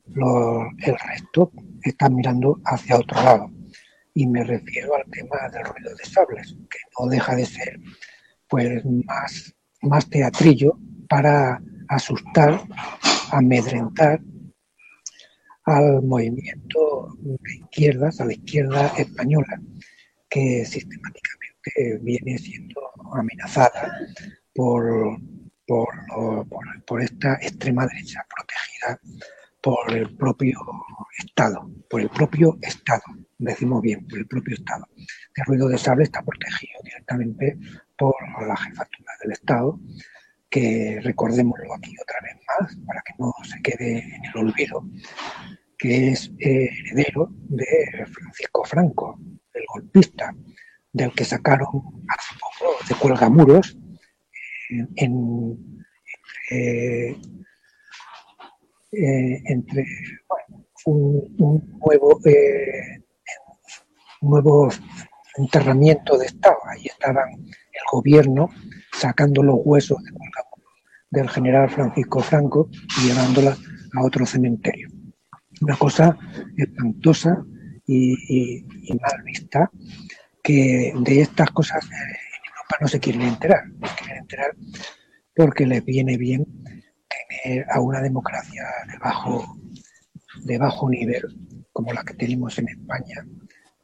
el resto está mirando hacia otro lado. Y me refiero al tema del ruido de sables, que no deja de ser pues más, más teatrillo para asustar, amedrentar al movimiento de izquierdas, a la izquierda española, que sistemáticamente viene siendo amenazada por, por, esta extrema derecha protegida por el propio Estado, por el propio Estado, decimos bien, por el propio Estado. El ruido de sable está protegido directamente por la jefatura del Estado, que recordémoslo aquí otra vez más, para que no se quede en el olvido, que es heredero de Francisco Franco, el golpista, del que sacaron hace poco de cuelgamuros en, entre, un, nuevo eh, nuevo enterramiento de Estado. Ahí estaban el gobierno sacando los huesos del general Francisco Franco y llevándolas a otro cementerio. Una cosa espantosa y, mal vista que de estas cosas en Europa no se quieren enterar. No se quieren enterar porque les viene bien tener a una democracia de bajo, de bajo nivel como la que tenemos en España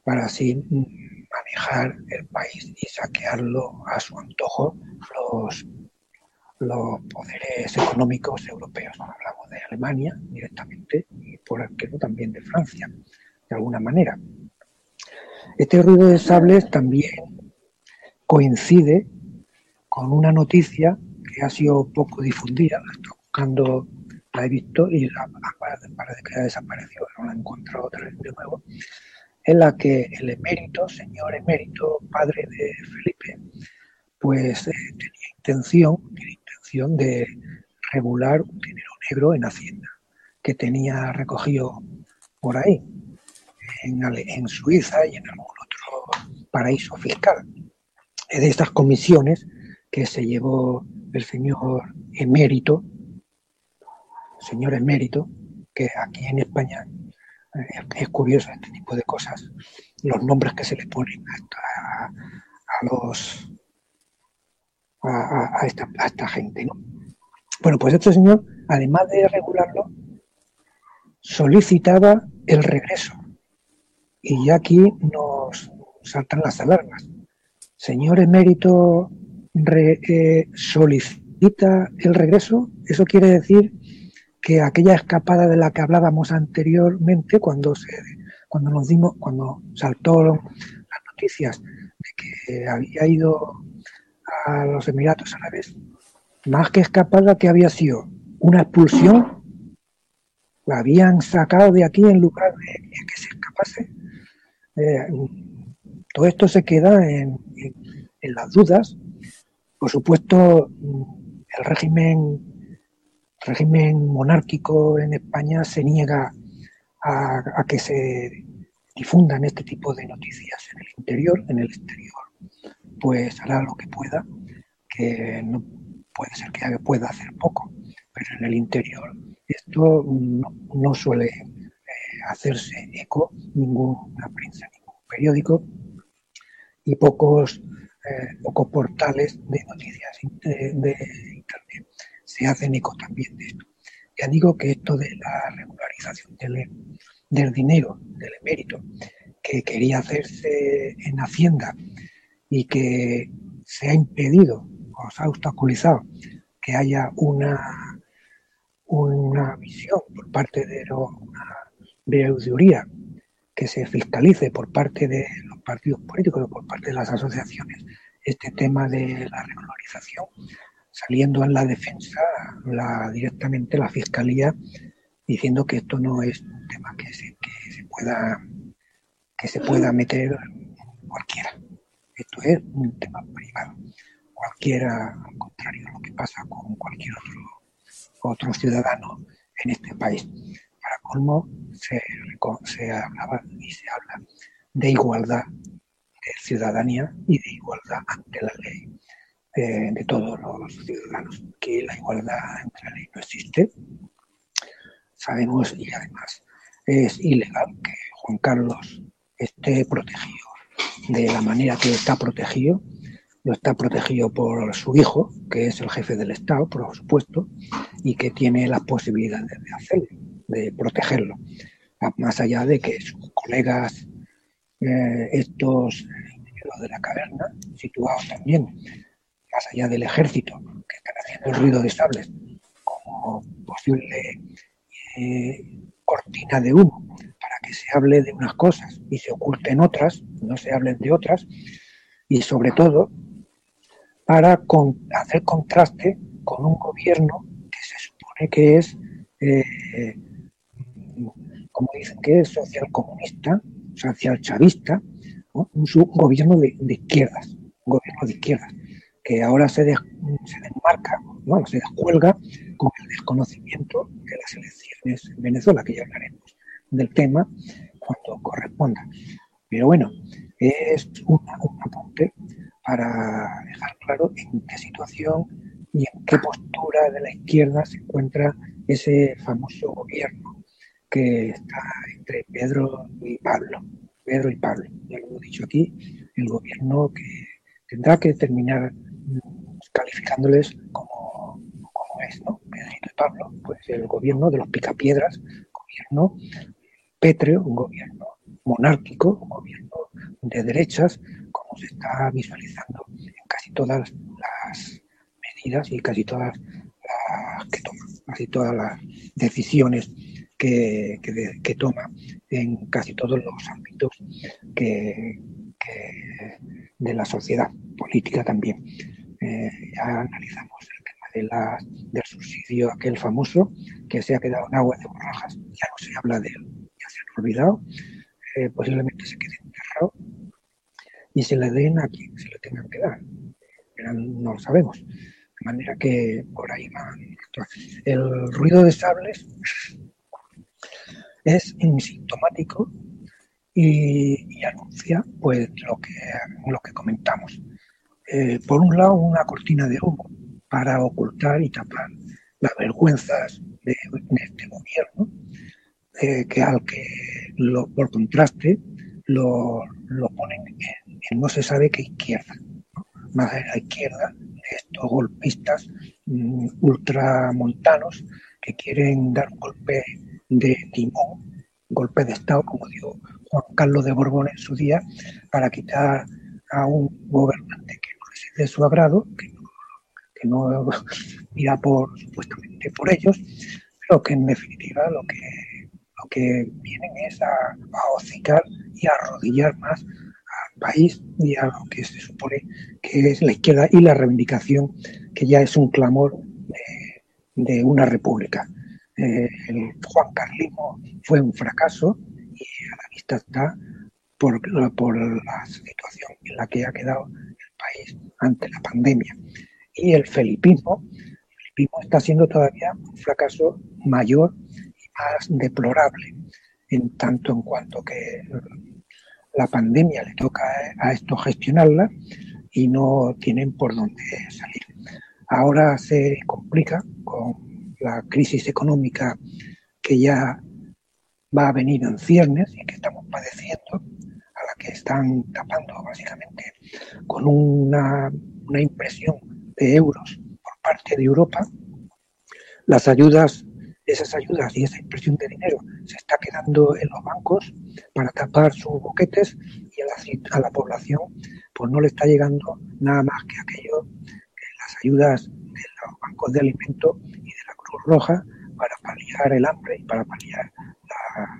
para así manejar el país y saquearlo a su antojo los, los poderes económicos europeos. Hablamos de Alemania directamente y por qué no también de Francia, de alguna manera. Este ruido de sables también coincide con una noticia que ha sido poco difundida, la estoy buscando, la he visto y la, que ha desaparecido, no la he encontrado otra vez de nuevo, en la que el emérito, señor emérito, padre de Felipe, pues eh, tenía intención, tiene intención de regular un dinero negro en Hacienda que tenía recogido por ahí, en, en Suiza y en algún otro paraíso fiscal. Es de estas comisiones que se llevó el señor emérito, señor emérito, que aquí en España es, curioso este tipo de cosas, los nombres que se le ponen a, los a, esta, gente. Bueno, pues este señor, además de regularlo, solicitaba el regreso. Y ya aquí nos saltan las alarmas. Señor emérito eh, solicita el regreso, eso quiere decir que aquella escapada de la que hablábamos anteriormente, cuando se, cuando nos dimos, cuando saltó las noticias de que había ido a los Emiratos Árabes, más que escapada que había sido una expulsión, la habían sacado de aquí en lugar de que se escapase. Eh, todo esto se queda en las dudas. Por supuesto, el régimen régimen monárquico en España se niega a, que se difundan este tipo de noticias en el interior, en el exterior, pues hará lo que pueda, que no puede ser que pueda hacer poco, pero en el interior esto no, suele eh, hacerse eco ninguna prensa, ningún periódico y pocos, eh, pocos portales de noticias de internet se hacen eco también de esto. Ya digo que esto de la regularización del, dinero, del emérito, que quería hacerse en Hacienda y que se ha impedido o se ha obstaculizado que haya una, una visión por parte de una veeduría que se fiscalice por parte de los partidos políticos o por parte de las asociaciones este tema de la regularización, saliendo en la defensa la, directamente la Fiscalía diciendo que esto no es un tema que se, que se pueda que se pueda meter cualquiera. Esto es un tema privado. Cualquiera, al contrario a lo que pasa con cualquier otro, otro ciudadano en este país. Para colmo, se, se hablaba y se habla de igualdad de ciudadanía y de igualdad ante la ley eh, de todos los ciudadanos. Que la igualdad entre la ley no existe. Sabemos y además es ilegal que Juan Carlos esté protegido de la manera que está protegido. Lo está protegido por su hijo, que es el jefe del Estado, por supuesto, y que tiene las posibilidades de hacerlo, de protegerlo. Más allá de que sus colegas, eh, estos individuos de la caverna, situados también más allá del ejército, que están haciendo el ruido de sables, como posible eh, cortina de humo para que se hable de unas cosas y se oculten otras, no se hablen de otras, y sobre todo para hacer contraste con un gobierno que se supone que es, eh, como dicen, que es social comunista, social chavista, un, gobierno de, izquierdas, un gobierno de izquierdas, que ahora se, desmarca, bueno, se descuelga con el desconocimiento de las elecciones en Venezuela, que ya hablaremos del tema cuando corresponda. Pero bueno, es un apunte para dejar claro en qué situación y en qué postura de la izquierda se encuentra ese famoso gobierno que está entre Pedro y Pablo. Pedro y Pablo, ya lo hemos dicho aquí, el gobierno que tendrá que terminar calificándoles como, como es, ¿no? Pedro y Pablo, pues el gobierno de los picapiedras, gobierno pétreo, un gobierno monárquico, un gobierno de derechas, como se está visualizando en casi todas las medidas y casi todas las que toma, casi todas las decisiones que, toma en casi todos los ámbitos que, de la sociedad política también. Eh, ya analizamos el tema de la, del subsidio aquel famoso que se ha quedado en agua de borrajas, ya no se habla de él olvidado, eh, posiblemente se quede enterrado y se le den a quien se le tengan que dar. no lo sabemos. De manera que por ahí va. El ruido de sables es sintomático y, anuncia pues lo que, lo que comentamos. Eh, por un lado, una cortina de humo para ocultar y tapar las vergüenzas de este gobierno eh, que al que por contraste lo, lo ponen en, no se sabe qué izquierda, más de la izquierda, estos golpistas mm, ultramontanos que quieren dar un golpe de timón, golpe de Estado, como dijo Juan Carlos de Borbón en su día, para quitar a un gobernante de su agrado, que no, que mira por, supuestamente por ellos, pero que en definitiva lo que lo que vienen es a, a hocicar y a arrodillar más al país y a lo que se supone que es la izquierda y la reivindicación que ya es un clamor de, una república. Eh, el Juan Carlismo fue un fracaso y a la vista está por, por la situación en la que ha quedado país ante la pandemia. Y el felipismo, el está siendo todavía un fracaso mayor más deplorable, en tanto en cuanto que la pandemia le toca a esto gestionarla y no tienen por dónde salir. Ahora se complica con la crisis económica que ya va a venir en ciernes y que estamos padeciendo, que están tapando básicamente con una, una impresión de euros por parte de Europa. Las ayudas esas ayudas y esa impresión de dinero se está quedando en los bancos para tapar sus boquetes y a la, a la población pues no le está llegando nada más que aquello, que las ayudas de los bancos de alimentos y de la Cruz Roja para paliar el hambre y para paliar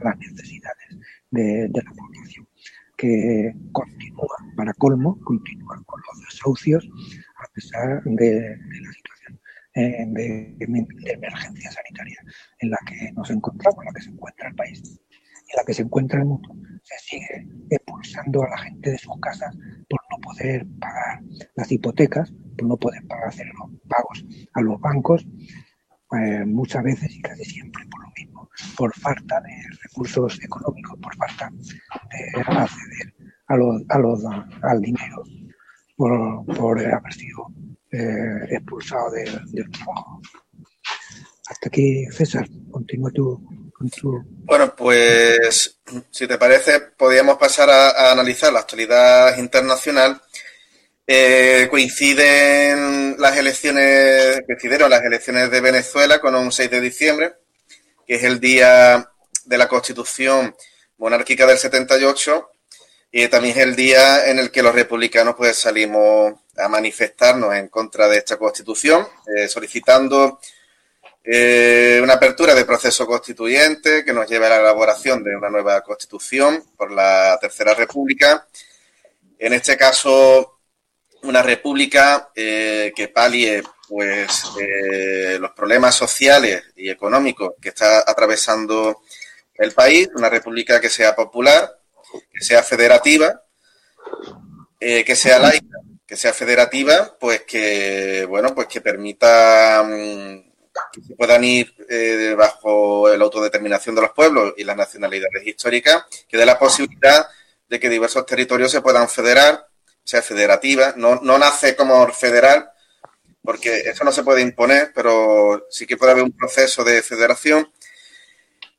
las necesidades de, la población. Que continúa, para colmo, continúa con los desahucios a pesar de, la situación eh, de, emergencia sanitaria en la que nos encontramos, en la que se encuentra el país en la que se encuentra el mundo. Se sigue expulsando a la gente de sus casas por no poder pagar las hipotecas, por no poder hacer los pagos a los bancos, eh, muchas veces y casi siempre por lo mismo, por falta de recursos económicos, por falta de acceder a los, a los, al dinero, por, por haber sido eh, expulsado del trabajo. Hasta aquí, César, continúa tú con tu... Bueno, pues si te parece, podríamos pasar a analizar la actualidad internacional eh, coinciden las elecciones, coincidieron las elecciones de Venezuela con un 6 de diciembre, que es el día de la constitución monárquica del 78 y también es el día en el que los republicanos pues salimos a manifestarnos en contra de esta constitución, eh, solicitando eh, una apertura de proceso constituyente que nos lleve a la elaboración de una nueva constitución por la Tercera República. En este caso, una república eh, que palie pues eh, los problemas sociales y económicos que está atravesando el país, una república que sea popular, que sea federativa, eh, que sea laica, que sea federativa, pues que bueno, pues que permita mm, que se puedan ir bajo la autodeterminación de los pueblos y las nacionalidades históricas, que dé la posibilidad de que diversos territorios se puedan federar sea federativa, no, no nace como federal, porque eso no se puede imponer, pero sí que puede haber un proceso de federación.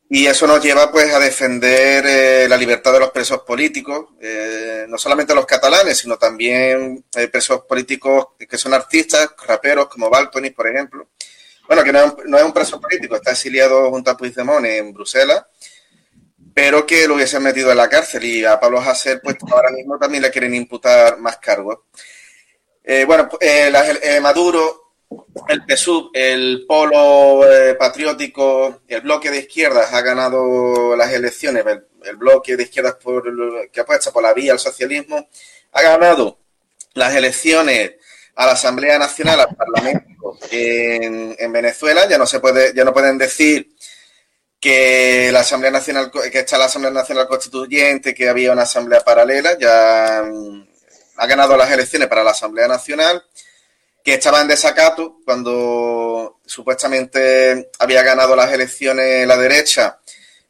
Y eso nos lleva pues a defender eh, la libertad de los presos políticos, eh, no solamente los catalanes, sino también presos políticos que son artistas, raperos como Baltoni, por ejemplo. Bueno, que no es, no es un preso político, está exiliado junto a Puigdemont en Bruselas pero que lo hubiesen metido en la cárcel y a Pablo Hasél pues ahora mismo también le quieren imputar más cargos. Eh, bueno, eh, eh, Maduro, el PSUV, el polo patriótico, el bloque de izquierdas ha ganado las elecciones, el, bloque de izquierdas por, que apuesta por la vía al socialismo, ha ganado las elecciones a la Asamblea Nacional, al Parlamento en, en Venezuela, ya no se puede, ya no pueden decir que la Asamblea Nacional, que está la Asamblea Nacional Constituyente, que había una asamblea paralela, ya mm, ha ganado las elecciones para la Asamblea Nacional, que estaba en desacato cuando supuestamente había ganado las elecciones la derecha,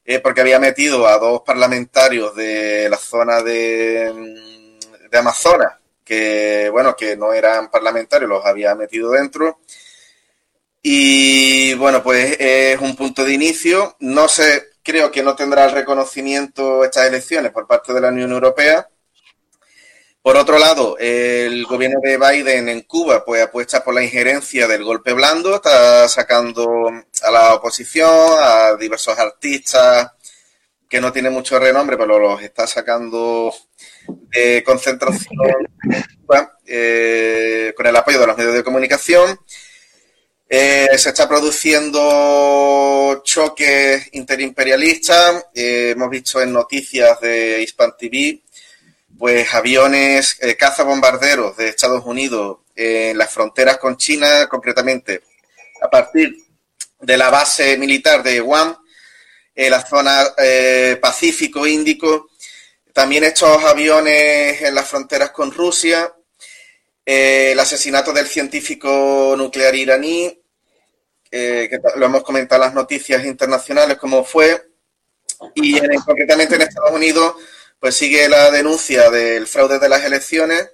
eh, porque había metido a dos parlamentarios de la zona de, mm, de Amazonas, que bueno, que no eran parlamentarios, los había metido dentro y bueno, pues es un punto de inicio. No sé, creo que no tendrá el reconocimiento estas elecciones por parte de la Unión Europea. Por otro lado, el gobierno de Biden en Cuba pues apuesta por la injerencia del golpe blando, está sacando a la oposición, a diversos artistas que no tienen mucho renombre, pero los está sacando de concentración eh, con el apoyo de los medios de comunicación. Eh, se está produciendo choques interimperialistas. Eh, hemos visto en noticias de Hispan TV, pues aviones, eh, cazabombarderos de Estados Unidos en las fronteras con China, concretamente a partir de la base militar de Guam, en la zona Pacífico-Índico. También estos aviones en las fronteras con Rusia, eh, el asesinato del científico nuclear iraní, eh, que lo hemos comentado en las noticias internacionales, cómo fue, y concretamente en Estados Unidos, pues sigue la denuncia del fraude de las elecciones,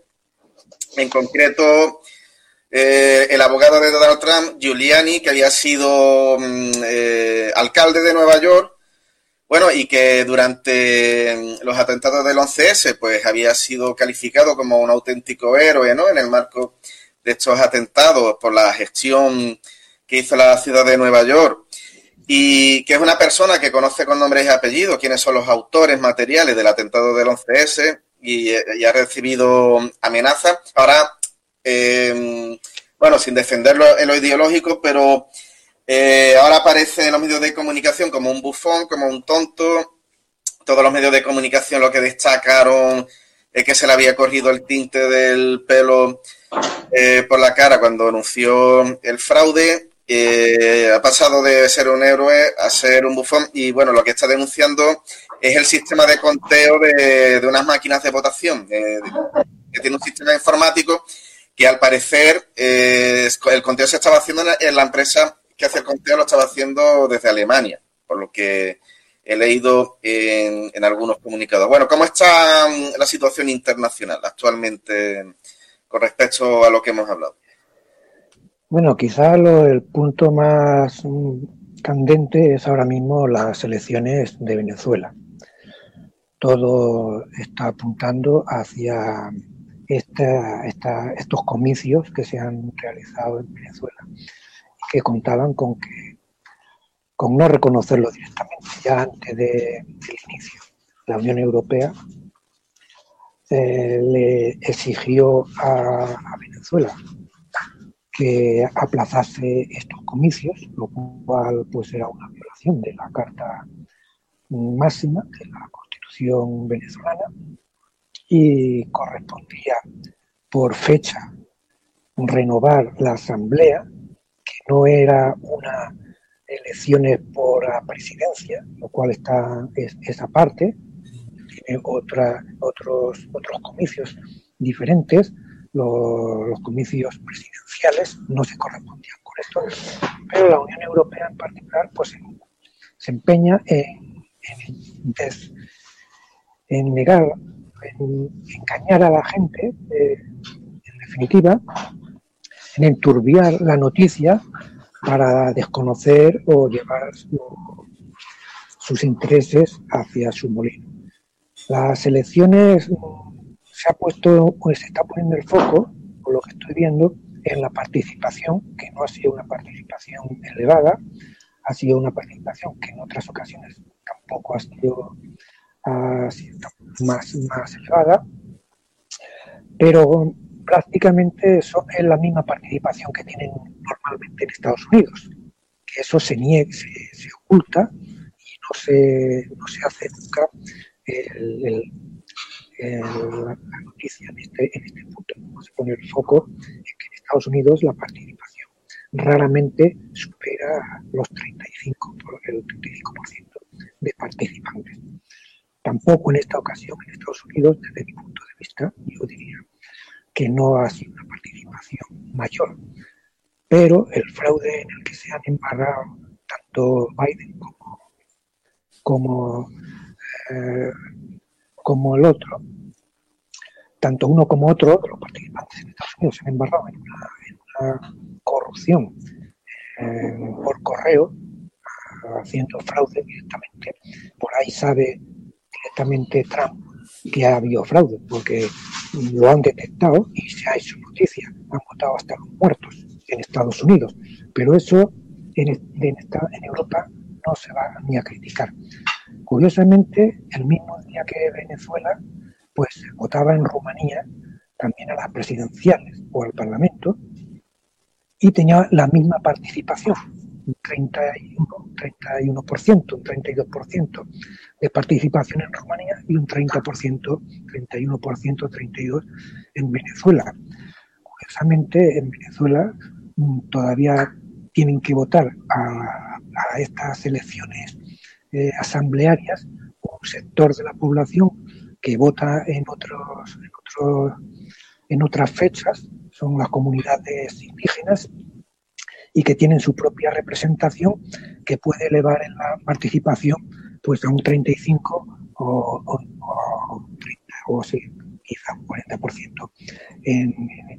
en concreto eh, el abogado de Donald Trump, Giuliani, que había sido mm, alcalde de Nueva York, bueno, y que durante mm, los atentados del 11S, pues había sido calificado como un auténtico héroe, ¿no? En el marco de estos atentados por la gestión que hizo la ciudad de Nueva York y que es una persona que conoce con nombres y apellidos quiénes son los autores materiales del atentado del 11S y, ha recibido amenazas. Ahora, em, bueno, sin defenderlo en lo ideológico, pero eh, ahora aparece en los medios de comunicación como un bufón, como un tonto, todos los medios de comunicación lo que destacaron es que se le había corrido el tinte del pelo eh, por la cara cuando anunció el fraude. Eh, ha pasado de ser un héroe a ser un bufón y bueno, lo que está denunciando es el sistema de conteo de, unas máquinas de votación, que tiene un sistema informático que al parecer eh, el conteo se estaba haciendo en la empresa que hace el conteo, lo estaba haciendo desde Alemania, por lo que he leído en, algunos comunicados. Bueno, ¿cómo está mm, la situación internacional actualmente con respecto a lo que hemos hablado? Bueno, quizá el punto más mm, candente es ahora mismo las elecciones de Venezuela. Todo está apuntando hacia estos comicios que se han realizado en Venezuela y que contaban con que con no reconocerlo directamente ya antes de, del inicio. La Unión Europea eh, le exigió a, Venezuela que aplazase estos comicios, lo cual pues era una violación de la Carta Máxima de la Constitución venezolana y correspondía por fecha renovar la asamblea, que no era una elecciones por la presidencia, lo cual está es, esa parte, tiene otra, otros, otros comicios diferentes, los, comicios presidenciales no se correspondían con esto, pero la Unión Europea en particular pues se empeña en, en, negar, en engañar a la gente, eh, en definitiva, en enturbiar la noticia para desconocer o llevar sus intereses hacia su molino. Las elecciones se ha puesto, pues se está poniendo el foco, por lo que estoy viendo, en la participación, que no ha sido una participación elevada, ha sido una participación que en otras ocasiones tampoco ha sido, más, más elevada, pero prácticamente eso es la misma participación que tienen normalmente en Estados Unidos, que eso se, niega, se, oculta y no se, no se hace nunca la noticia en este, en este punto. Vamos a poner el foco en que en Estados Unidos la participación raramente supera los 35, el 35% de participantes. Tampoco en esta ocasión en Estados Unidos, desde mi punto de vista, yo diría que no ha sido una participación mayor. Pero el fraude en el que se han embarrado tanto Biden como, eh, como, el otro, tanto uno como otro los participantes en Estados Unidos se han embarrado en una, corrupción eh, por correo, haciendo fraude directamente. Por ahí sabe directamente Trump que ha habido fraude, porque lo han detectado y se ha hecho noticia. Han votado hasta los muertos en Estados Unidos. Pero eso en, en, en Europa no se va ni a criticar. Curiosamente, el mismo día que Venezuela, pues votaba en Rumanía también a las presidenciales o al Parlamento y tenía la misma participación un 31, 31%, un 32% de participación en Rumanía y un 30%, 31%, 32% en Venezuela. Curiosamente, en Venezuela mm, todavía tienen que votar a, estas elecciones eh, asamblearias un sector de la población que vota en otros, en otros en otras fechas, son las comunidades indígenas y que tienen su propia representación que puede elevar en la participación pues a un 35 o, o, 30 o sí, quizá un 40% en,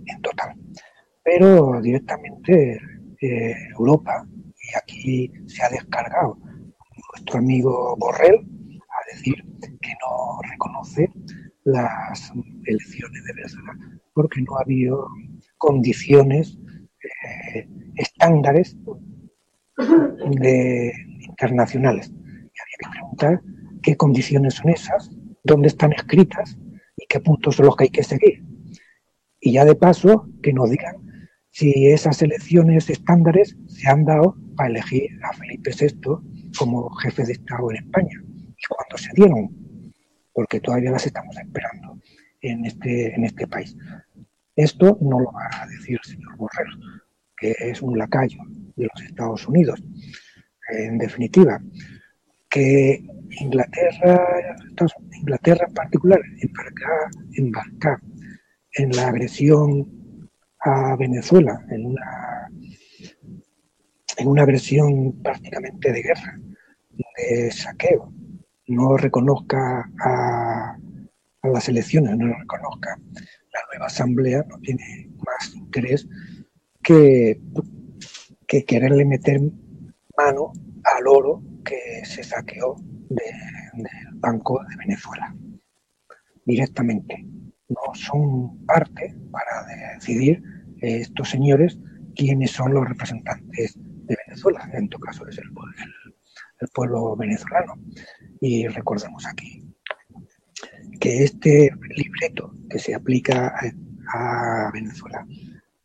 en, total. Pero directamente eh, Europa, y aquí se ha descargado nuestro amigo Borrell a decir que no reconoce las elecciones de Venezuela porque no ha habido condiciones eh, estándares de, internacionales. Y había que preguntar qué condiciones son esas, dónde están escritas y qué puntos son los que hay que seguir. Y ya de paso, que nos digan si esas elecciones estándares se han dado para elegir a Felipe VI como jefe de Estado en España. y cuándo se dieron, porque todavía las estamos esperando en este, en este país. Esto no lo va a decir el señor Borrell, que es un lacayo de los Estados Unidos. En definitiva, que Inglaterra, Inglaterra en particular, embarcar en la agresión a Venezuela, en una, en una agresión prácticamente de guerra, de saqueo, no reconozca a, las elecciones, no reconozca la nueva asamblea, no tiene más interés que, que quererle meter mano al oro que se saqueó del Banco de Venezuela directamente. No son parte para decidir estos señores quiénes son los representantes En tu caso es el, el pueblo venezolano. Y recordemos aquí que este libreto que se aplica a, Venezuela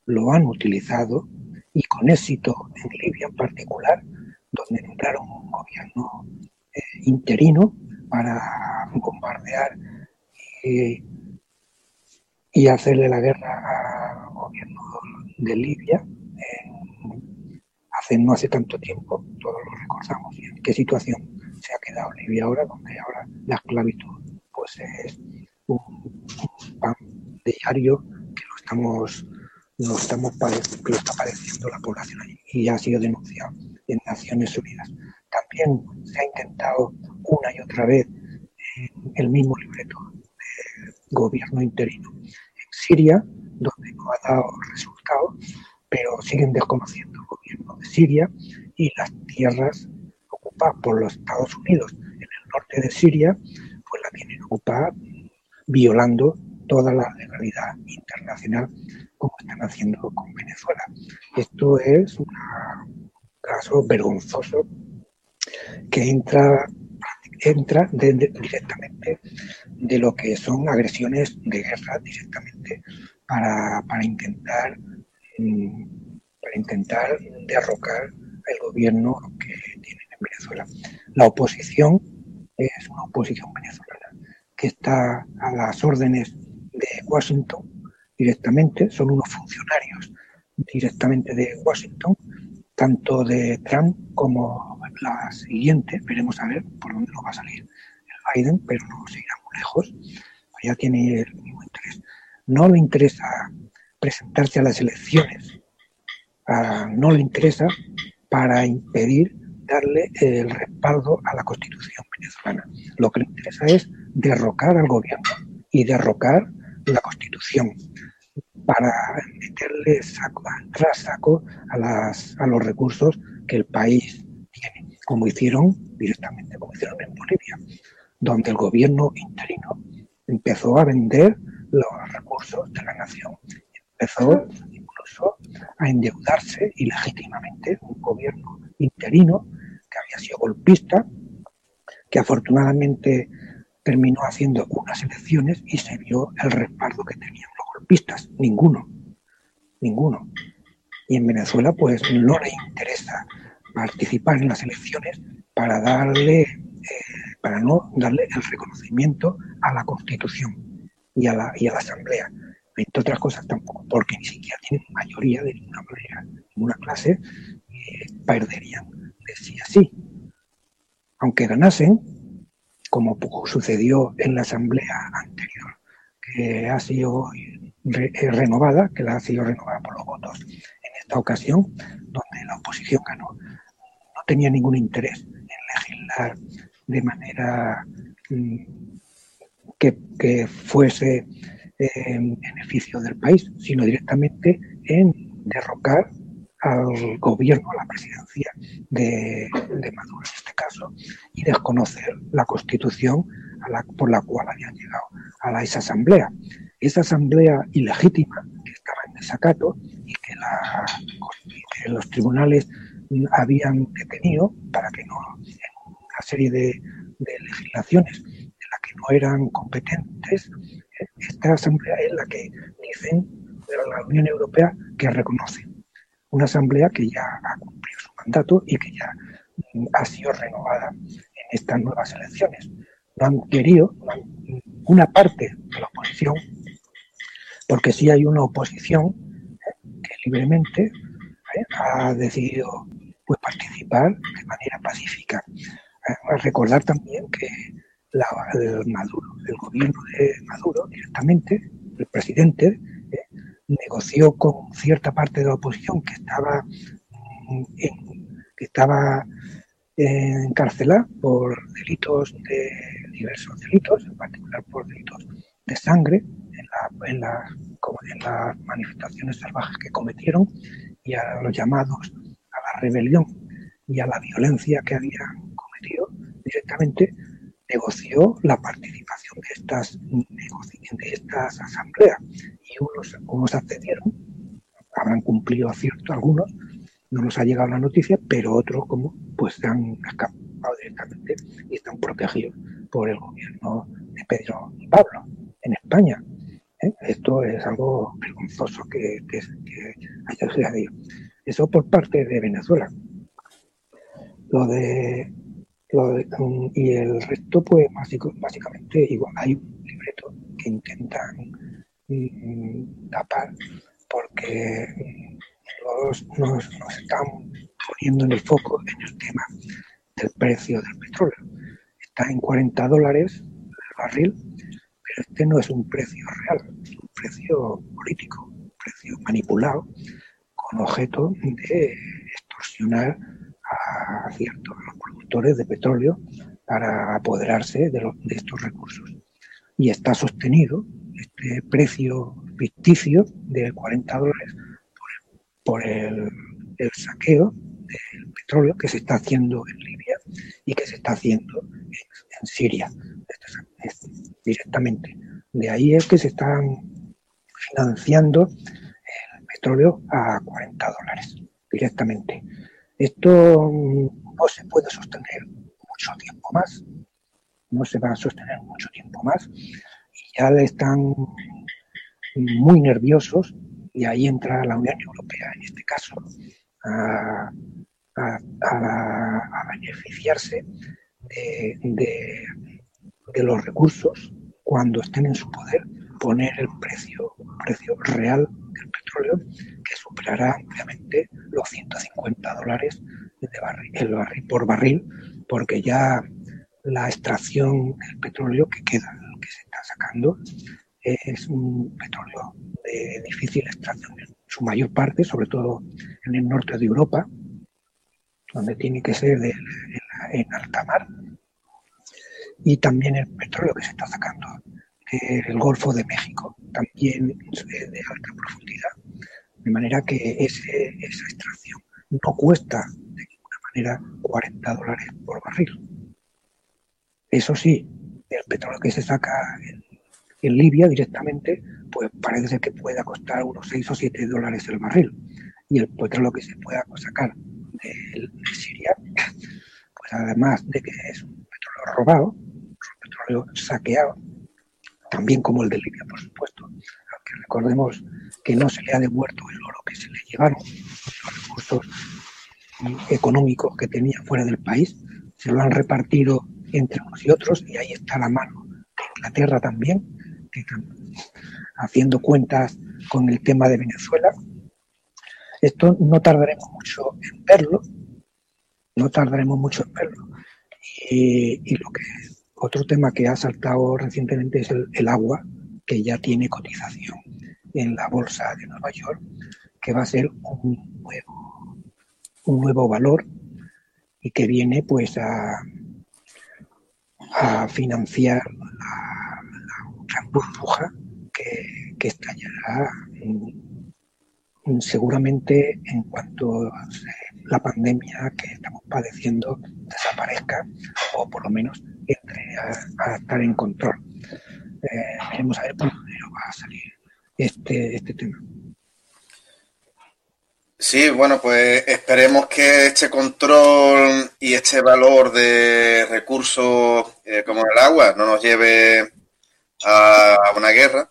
lo han utilizado y con éxito en Libia en particular, donde nombraron un gobierno eh, interino para bombardear y, y, hacerle la guerra al gobierno de Libia no hace tanto tiempo, todos lo recordamos, y en qué situación se ha quedado Libia ahora, donde ahora la esclavitud pues es un, pan diario que lo estamos lo estamos lo está padeciendo la población allí y ha sido denunciado en Naciones Unidas. También se ha intentado una y otra vez el mismo libreto de gobierno interino en Siria, donde no ha dado resultado, pero siguen desconociendo el gobierno de Siria y las tierras ocupadas por los Estados Unidos en el norte de Siria, pues la tienen ocupada violando toda la legalidad internacional como están haciendo con Venezuela. Esto es un caso vergonzoso que entra, entra directamente de lo que son agresiones de guerra directamente para, intentar mm, para intentar derrocar el gobierno que tienen en Venezuela. La oposición es una oposición venezolana que está a las órdenes de Washington directamente, son unos funcionarios directamente de Washington, tanto de Trump como la siguiente, veremos a ver por dónde nos va a salir el Biden, pero no seguirá muy lejos, ya tiene el mismo interés. No le interesa presentarse a las elecciones, ah, no le interesa para impedir darle el respaldo a la constitución venezolana. Lo que le interesa es derrocar al gobierno y derrocar la Constitución para meterle saco, tras saco a, las, a los recursos que el país tiene, como hicieron directamente, como hicieron en Bolivia, donde el gobierno interino empezó a vender los recursos de la nación, empezó incluso a endeudarse ilegítimamente un gobierno interino que había sido golpista, que afortunadamente terminó haciendo unas elecciones y se vio el respaldo que tenían los golpistas. Ninguno. Ninguno. Y en Venezuela, pues no le interesa participar en las elecciones para darle, eh, para no darle el reconocimiento a la Constitución y a la, y a la Asamblea. Otras cosas tampoco, porque ni siquiera tienen mayoría de ninguna manera, ninguna clase, eh, perderían de sí a sí. Aunque ganasen, como sucedió en la asamblea anterior, que ha sido eh, renovada, que la ha sido renovada por los votos en esta ocasión, donde la oposición ganó, no tenía ningún interés en legislar de manera mm, que, fuese en beneficio del país, sino directamente en derrocar al gobierno, a la presidencia de, Maduro en este caso, y desconocer la constitución por la cual habían llegado a la, esa asamblea. Esa asamblea ilegítima que estaba en desacato y que, los tribunales habían detenido para que no, en una serie de, de legislaciones de las que no eran competentes, esta asamblea es la que dicen de la Unión Europea que reconoce una asamblea que ya ha cumplido su mandato y que ya mm, ha sido renovada en estas nuevas elecciones. No han querido, una parte de la oposición, porque sí hay una oposición ¿eh? que libremente ¿eh? ha decidido pues, participar de manera pacífica. A recordar también que la, el, Maduro, el gobierno de Maduro directamente, el presidente, ¿eh? negoció con cierta parte de la oposición que estaba mm, que estaba encarcelada por delitos de diversos delitos, en particular por delitos de sangre en, en las manifestaciones salvajes que cometieron y a los llamados a la rebelión y a la violencia que habían cometido directamente negoció la participación de estas, de estas asambleas y unos, unos accedieron, habrán cumplido cierto algunos, no nos ha llegado la noticia, pero otros como pues se han escapado directamente y están protegidos por el gobierno de Pedro Pablo en España. ¿eh? Esto es algo vergonzoso que, que, que haya sucedido. Eso por parte de Venezuela. Lo de, lo y el resto, pues básicamente igual. Hay un libreto que intentan mm, tapar porque nos, nos, están poniendo en el foco en el tema del precio del petróleo. Está en 40 dólares el barril, pero este no es un precio real, es un precio político, un precio manipulado con objeto de extorsionar a ciertos productores de petróleo para apoderarse de, de estos recursos. Y está sostenido este precio ficticio de 40 dólares por el, saqueo del petróleo que se está haciendo en Libia y que se está haciendo en, Siria directamente. De ahí es que se están financiando el petróleo a 40 dólares directamente. Esto no se puede sostener mucho tiempo más, no se va a sostener mucho tiempo más. Y ya están muy nerviosos y ahí entra la Unión Europea, en este caso, a, beneficiarse de, los recursos cuando estén en su poder, poner el precio, precio real del petróleo que superará ampliamente los 150 dólares el barril por barril, porque ya la extracción del petróleo que queda, que se está sacando, es un petróleo de difícil extracción en su mayor parte, sobre todo en el norte de Europa, donde tiene que ser en, alta mar, y también el petróleo que se está sacando del Golfo de México, también de alta profundidad, de manera que esa extracción no cuesta de ninguna manera 40 dólares por barril. Eso sí, el petróleo que se saca en Libia directamente, pues parece ser que pueda costar unos 6 o 7 dólares el barril. Y el petróleo que se pueda sacar de, Siria, pues además de que es un petróleo robado, un petróleo saqueado, también como el de Libia, por supuesto, aunque recordemos que no se le ha devuelto el oro que se le llevaron, los recursos económicos que tenía fuera del país, se lo han repartido entre unos y otros y ahí está la mano de Inglaterra también, haciendo cuentas con el tema de Venezuela. Esto no tardaremos mucho en verlo, no tardaremos mucho en verlo. Y, lo que otro tema que ha saltado recientemente es el, agua, que ya tiene cotización en la bolsa de Nueva York, que va a ser un nuevo, un nuevo valor y que viene pues a, financiar la, gran burbuja que, que estallará mm, seguramente en cuanto la pandemia que estamos padeciendo desaparezca o por lo menos entre a, estar en control. Eh, a ver por dónde va a salir este, este tema. Sí, bueno, pues esperemos que este control y este valor de recursos eh, como el agua no nos lleve a una guerra.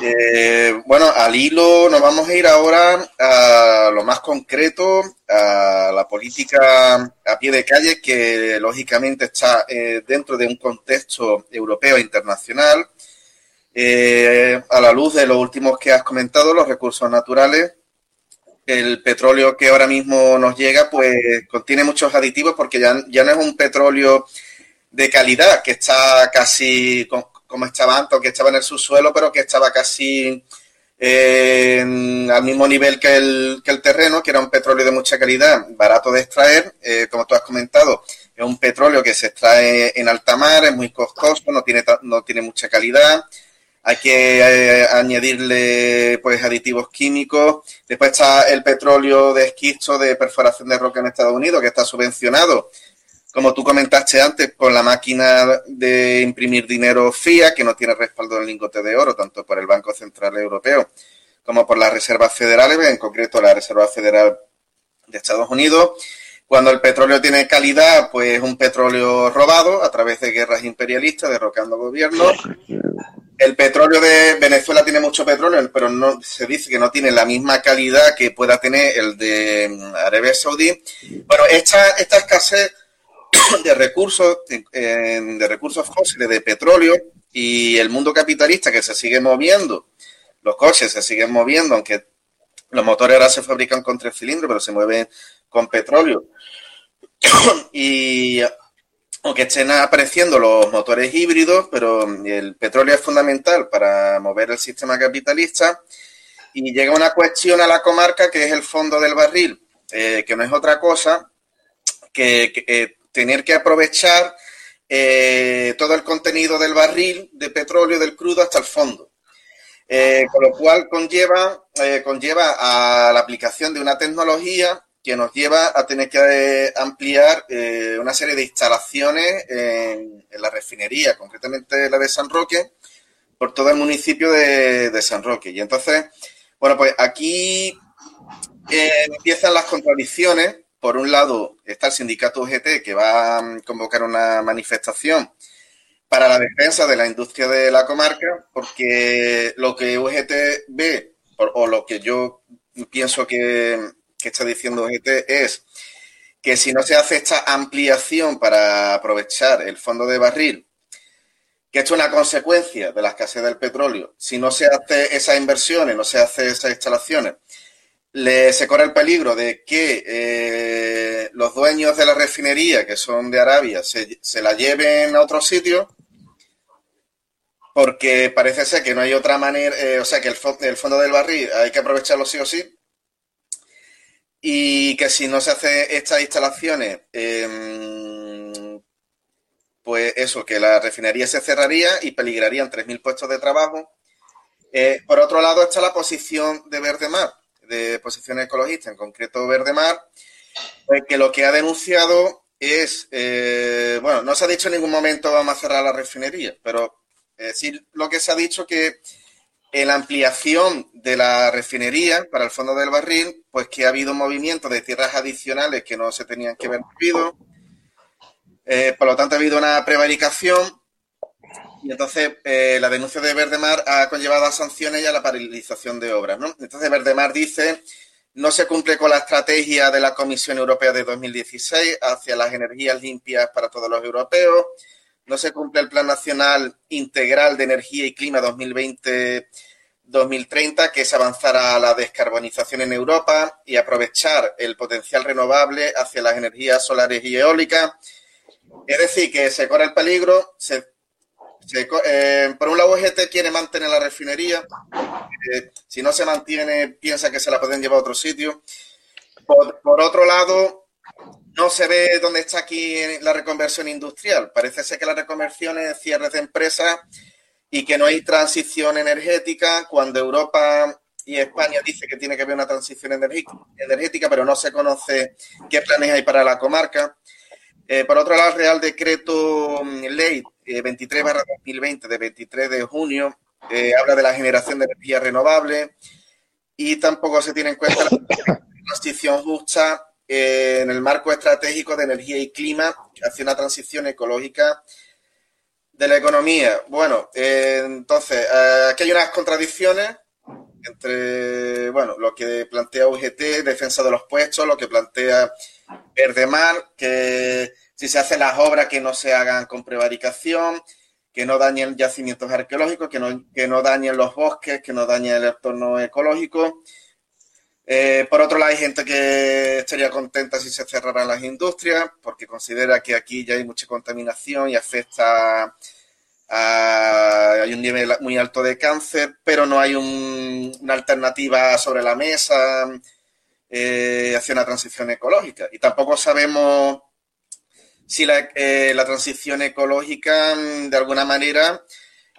Eh, bueno, al hilo nos vamos a ir ahora a lo más concreto, a la política a pie de calle, que lógicamente está eh, dentro de un contexto europeo e internacional. Eh, a la luz de los últimos que has comentado, los recursos naturales, el petróleo que ahora mismo nos llega, pues contiene muchos aditivos porque ya, ya no es un petróleo de calidad, que está casi como estaba antes, que estaba en el subsuelo, pero que estaba casi al mismo nivel que el, que el terreno, que era un petróleo de mucha calidad, barato de extraer, eh, como tú has comentado, es un petróleo que se extrae en alta mar, es muy costoso, no tiene, no tiene mucha calidad, hay que eh, añadirle pues aditivos químicos. Después está el petróleo de esquisto de perforación de roca en Estados Unidos, que está subvencionado como tú comentaste antes, con la máquina de imprimir dinero FIA, que no tiene respaldo en lingote de oro, tanto por el Banco Central Europeo como por las reservas federales, en concreto la Reserva Federal de Estados Unidos. Cuando el petróleo tiene calidad, pues es un petróleo robado a través de guerras imperialistas, derrocando gobiernos. El petróleo de Venezuela tiene mucho petróleo, pero no se dice que no tiene la misma calidad que pueda tener el de Arabia Saudí. Bueno, esta, esta escasez de recursos, de recursos fósiles, de petróleo y el mundo capitalista que se sigue moviendo. Los coches se siguen moviendo, aunque los motores ahora se fabrican con tres cilindros, pero se mueven con petróleo. y aunque estén apareciendo los motores híbridos, pero el petróleo es fundamental para mover el sistema capitalista. Y llega una cuestión a la comarca que es el fondo del barril, eh, que no es otra cosa que, eh, tener que aprovechar eh, todo el contenido del barril de petróleo del crudo hasta el fondo. Eh, con lo cual conlleva, eh, conlleva a la aplicación de una tecnología que nos lleva a tener que ampliar una serie de instalaciones en, la refinería, concretamente la de San Roque, por todo el municipio de, de San Roque. Y entonces, bueno, pues aquí empiezan las contradicciones por un lado, está el sindicato UGT que va a convocar una manifestación para la defensa de la industria de la comarca, porque lo que UGT ve, o, lo que yo pienso que, está diciendo UGT es que si no se hace esta ampliación para aprovechar el fondo de barril, que esto es una consecuencia de la escasez del petróleo, si no se hace esas inversiones, no se hace esas instalaciones, le, se corre el peligro de que eh, los dueños de la refinería, que son de Arabia, se, la lleven a otro sitio, porque parece ser que no hay otra manera, eh, o sea, que el, fondo del barril hay que aprovecharlo sí o sí, y que si no se hace estas instalaciones, em, pues eso, que la refinería se cerraría y peligrarían 3.000 puestos de trabajo. Eh, por otro lado está la posición de Verdemar de posiciones ecologistas, en concreto Verde Mar, pues que lo que ha denunciado es, eh, bueno, no se ha dicho en ningún momento vamos a cerrar la refinería, pero decir lo que se ha dicho que en la ampliación de la refinería para el fondo del barril, pues que ha habido movimientos de tierras adicionales que no se tenían que haber movido. Eh, por lo tanto, ha habido una prevaricación y entonces eh, la denuncia de Verdemar ha conllevado a sanciones y a la paralización de obras. ¿no? Entonces Verdemar dice no se cumple con la estrategia de la Comisión Europea de 2016 hacia las energías limpias para todos los europeos. No se cumple el Plan Nacional Integral de Energía y Clima 2020-2030, que es avanzar a la descarbonización en Europa y aprovechar el potencial renovable hacia las energías solares y eólicas. Es decir, que se corre el peligro, se eh, por un lado, UGT quiere mantener la refinería. Eh, si no se mantiene, piensa que se la pueden llevar a otro sitio. Por, otro lado, no se ve dónde está aquí la reconversión industrial. Parece ser que la reconversión es cierre de empresas y que no hay transición energética cuando Europa y España dice que tiene que haber una transición energética, pero no se conoce qué planes hay para la comarca. Eh, por otro lado, el Real Decreto mm, Ley 23 eh, 2020 de 23 de junio eh, habla de la generación de energía renovable y tampoco se tiene en cuenta la transición justa en el marco estratégico de energía y clima hacia una transición ecológica de la economía. Bueno, entonces, aquí hay unas contradicciones entre bueno, lo que plantea UGT, defensa de los puestos, lo que plantea Verdemar, que si se hacen las obras que no se hagan con prevaricación, que no dañen yacimientos arqueológicos, que no, que no dañen los bosques, que no dañen el entorno ecológico. Eh, por otro lado, hay gente que estaría contenta si se cerraran las industrias, porque considera que aquí ya hay mucha contaminación y afecta a, hay un nivel muy alto de cáncer, pero no hay una alternativa sobre la mesa eh, hacia una transición ecológica. Y tampoco sabemos si la, eh, la transición ecológica, mm, de alguna manera,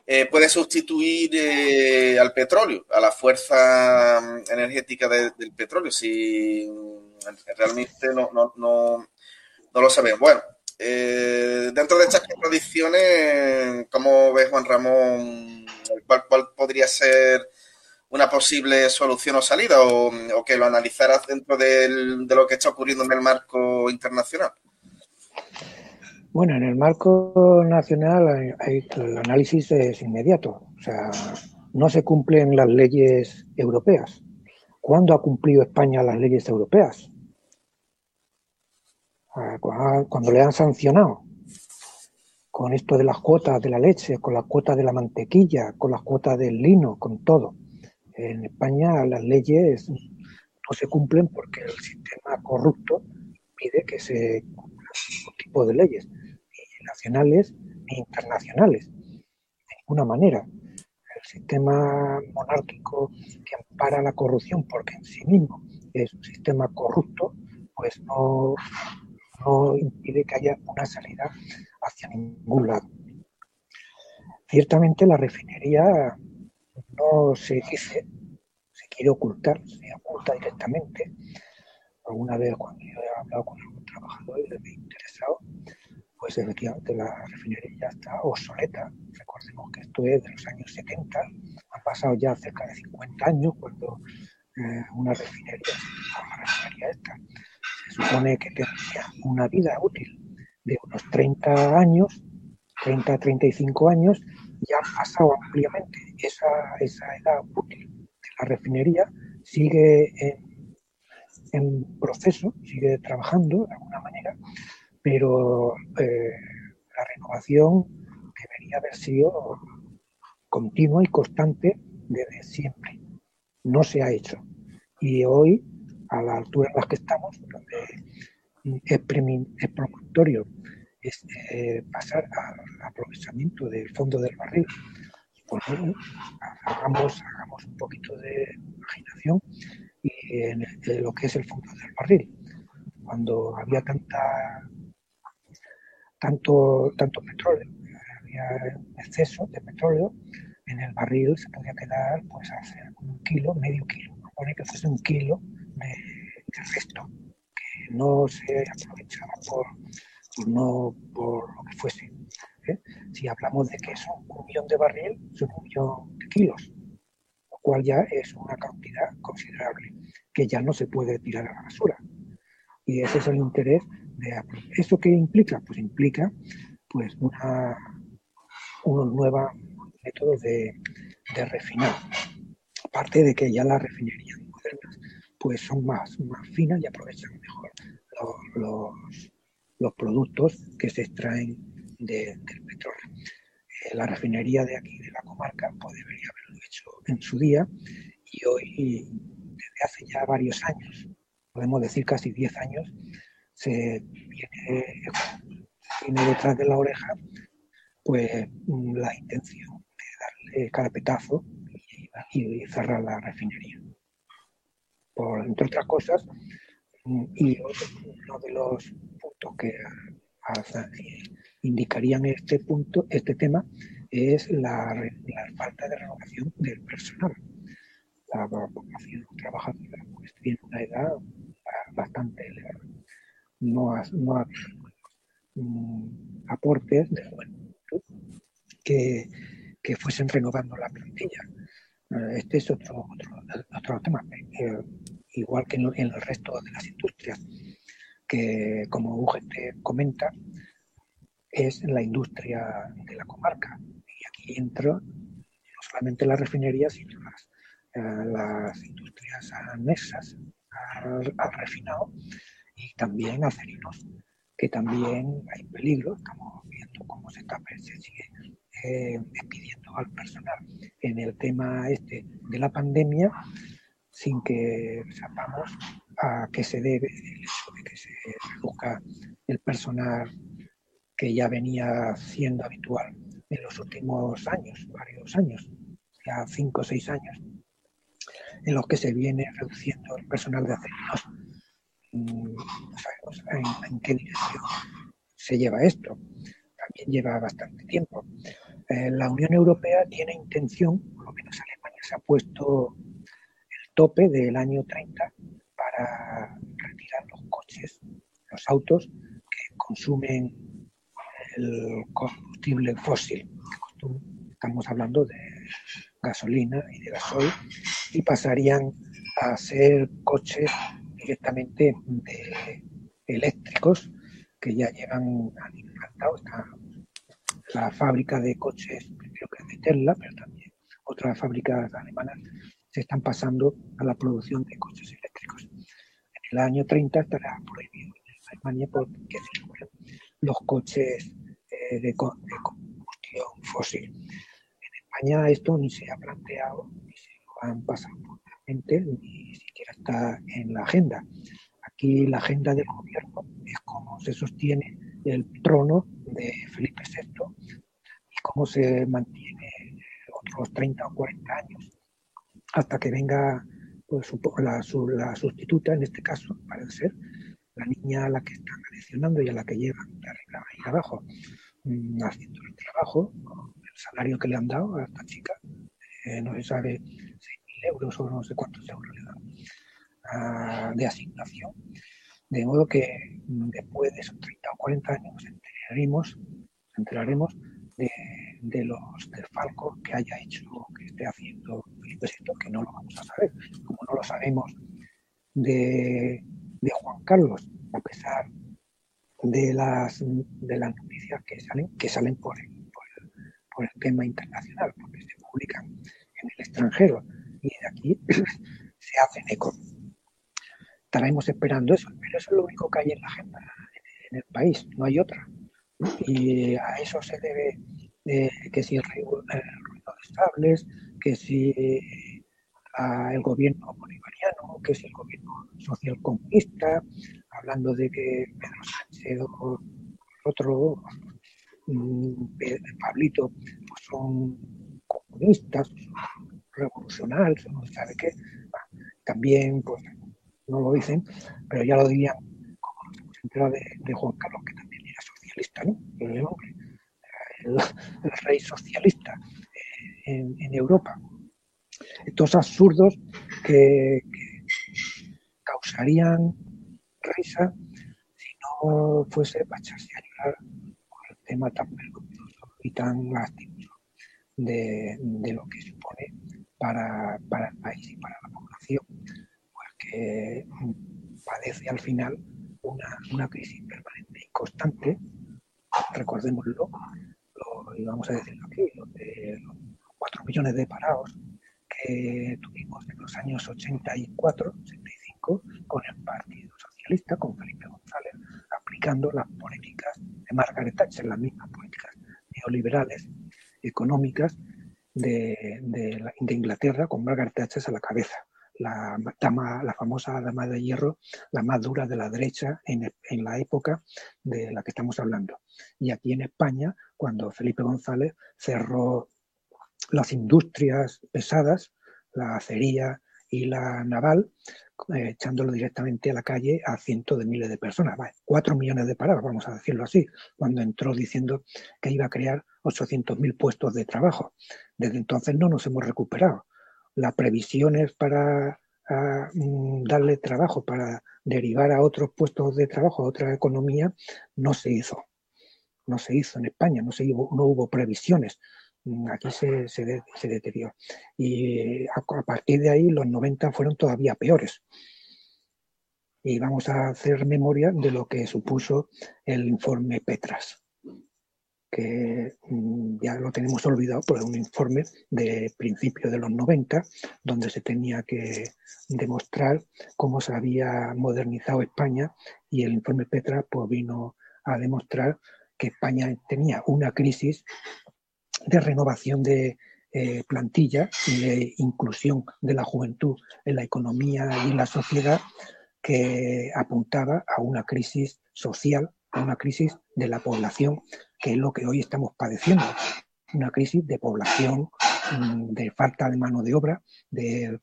eh, puede sustituir eh, al petróleo, a la fuerza mm, energética del petróleo, si mm, realmente no, no, no, no lo sabemos. Bueno, dentro de estas contradicciones, ¿cómo ves, Juan Ramón, cuál, cuál podría ser una posible solución o salida o, o que lo analizaras dentro del, de lo que está ocurriendo en el marco internacional? Bueno, en el marco nacional el análisis es inmediato. O sea, no se cumplen las leyes europeas. ¿Cuándo ha cumplido España las leyes europeas? Ah, cuando le han sancionado con esto de las cuotas de la leche, con las cuotas de la mantequilla, con las cuotas del lino, con todo. En España las leyes no se cumplen porque el sistema corrupto pide que se tipo de leyes, ni nacionales ni internacionales, de ninguna manera. El sistema monárquico que ampara la corrupción porque en sí mismo es un sistema corrupto, pues no, no impide que haya una salida hacia ningún lado. Ciertamente la refinería no se dice, se quiere ocultar, se oculta directamente. Alguna vez cuando yo he hablado con algún trabajador y le he interesado, pues efectivamente la refinería ya está obsoleta. Recordemos que esto es de los años 70, han pasado ya cerca de 50 años cuando eh, una refinería, la refinería esta, se supone que tenía una vida útil de unos 30 años, 30 35 años, ya han pasado ampliamente esa, esa edad útil de la refinería, sigue en, en proceso, sigue trabajando de alguna manera, pero eh, la renovación debería haber sido continua y constante desde siempre. No se ha hecho. Y hoy, a la altura en la que estamos, donde es, premonitorio es eh, pasar al aprovechamiento del fondo del barril, pues hagamos, hagamos un poquito de imaginación y en, lo que es el fondo del barril. Cuando había tanta tanto, tanto petróleo, había exceso de petróleo, en el barril se podía quedar pues hacer un kilo, medio kilo, pone que fuese un kilo de, resto, que no se aprovechaba por, no por lo que fuese. ¿eh? Si hablamos de que es un millón de barril, son un millón de kilos, lo cual ya es una cantidad considerable, que ya no se puede tirar a la basura. Y ese es el interés ¿Eso qué implica? Pues implica pues unos nuevos métodos de, de, refinar. Aparte de que ya las refinerías modernas pues son más, más finas y aprovechan mejor los, los, productos que se extraen del petróleo. La refinería de aquí, de la comarca, pues debería haberlo hecho en su día y hoy, desde hace ya varios años, podemos decir casi 10 años, se tiene, detrás de la oreja pues la intención de darle carpetazo y, cerrar la refinería. Por, entre otras cosas, y uno de los puntos que indicarían este punto, este tema, es la, falta de renovación del personal. La población trabajadora pues, tiene una edad bastante elevada no ha, no mm, aportes de juventud que, que, fuesen renovando la plantilla. Eh, este es otro, otro, tema, eh, igual que en, el resto de las industrias, que como UGT comenta, es la industria de la comarca. Y aquí entra no solamente la refinería, sino las, las industrias anexas al, refinado y también acerinos, que también hay peligro. Estamos viendo cómo se, está, se sigue eh, despidiendo al personal en el tema este de la pandemia sin que sepamos a qué se debe que se reduzca el personal que ya venía siendo habitual en los últimos años, varios años, ya cinco o seis años, en los que se viene reduciendo el personal de acerinos. Mm, no sabemos en, qué dirección se lleva esto. También lleva bastante tiempo. Eh, la Unión Europea tiene intención, por lo menos Alemania se ha puesto tope del año 30 para retirar los coches, los autos que consumen el combustible fósil. Estamos hablando de gasolina y de gasoil y pasarían a ser coches directamente eléctricos que ya llevan la fábrica de coches, primero que es de Tesla, pero también otras fábricas alemanas se están pasando a la producción de coches eléctricos. En el año 30 estará prohibido en Alemania porque los coches de, combustión fósil. En España esto ni se ha planteado, ni se lo han pasado por la mente, ni siquiera está en la agenda. Aquí la agenda del gobierno es cómo se sostiene el trono de Felipe VI y cómo se mantiene otros 30 o 40 años hasta que venga pues, la, sustituta, en este caso, parece ser, la niña a la que están adicionando y a la que llevan de arriba y abajo, haciendo el trabajo, el salario que le han dado a esta chica, eh, no se sabe 6.000 euros o no sé cuántos euros le dan ah, de asignación. De modo que mm, después de esos 30 o 40 años enteraremos, enteraremos de, de los desfalcos que haya hecho, que esté haciendo Felipe VI, que no lo vamos a saber, como no lo sabemos de, de Juan Carlos, a pesar de las, de las noticias que salen, que salen por el, por, el, tema internacional, porque se publican en el extranjero y de aquí se hacen eco. Estaremos esperando eso, pero eso es lo único que hay en la agenda en el país, no hay otra. Y a eso se debe que si el ruido de estables, que si el gobierno bolivariano, que si el gobierno social comunista, hablando de que Pedro Sánchez o otro mm, Pablito pues son comunistas, revolucionarios, no sabe qué. También pues no lo dicen, pero ya lo dirían como de, de Juan Carlos, que también era socialista, ¿no? El rey socialista eh, en, Europa. Estos absurdos que, causarían risa fuese para echarse a llorar por el tema tan vergonzoso y tan lastimoso de, lo que supone para, el país y para la población, porque padece al final una, una crisis permanente y constante, recordémoslo, y vamos a decirlo aquí, los, de, los 4 millones de parados que tuvimos en los años 84, 85, con el Partido Socialista, con Felipe González, aplicando las políticas de Margaret Thatcher, las mismas políticas neoliberales económicas de, Inglaterra, con Margaret Thatcher a la cabeza la, la famosa dama de hierro, la más dura de la derecha en, en, la época de la que estamos hablando. Y aquí en España, cuando Felipe González cerró las industrias pesadas, la acería y la naval, eh, echándolo directamente a la calle a cientos de miles de personas. cuatro millones de parados, vamos a decirlo así, cuando entró diciendo que iba a crear 800.000 puestos de trabajo. Desde entonces no nos hemos recuperado las previsiones para mm, darle trabajo, para derivar a otros puestos de trabajo, a otra economía, no se hizo. No se hizo en España, no, se no hubo previsiones. Mm, aquí se, deterioró. Y a, partir de ahí los 90 fueron todavía peores. Y vamos a hacer memoria de lo que supuso el informe Petras, que mm, ya lo tenemos olvidado por un informe de principios de los 90, donde se tenía que demostrar cómo se había modernizado España y el informe Petra pues, vino a demostrar que España tenía una crisis de renovación de eh, plantilla y de inclusión de la juventud en la economía y en la sociedad que apuntaba a una crisis social, a una crisis de la población, que es lo que hoy estamos padeciendo. Una crisis de población, mm, de falta de mano de obra, de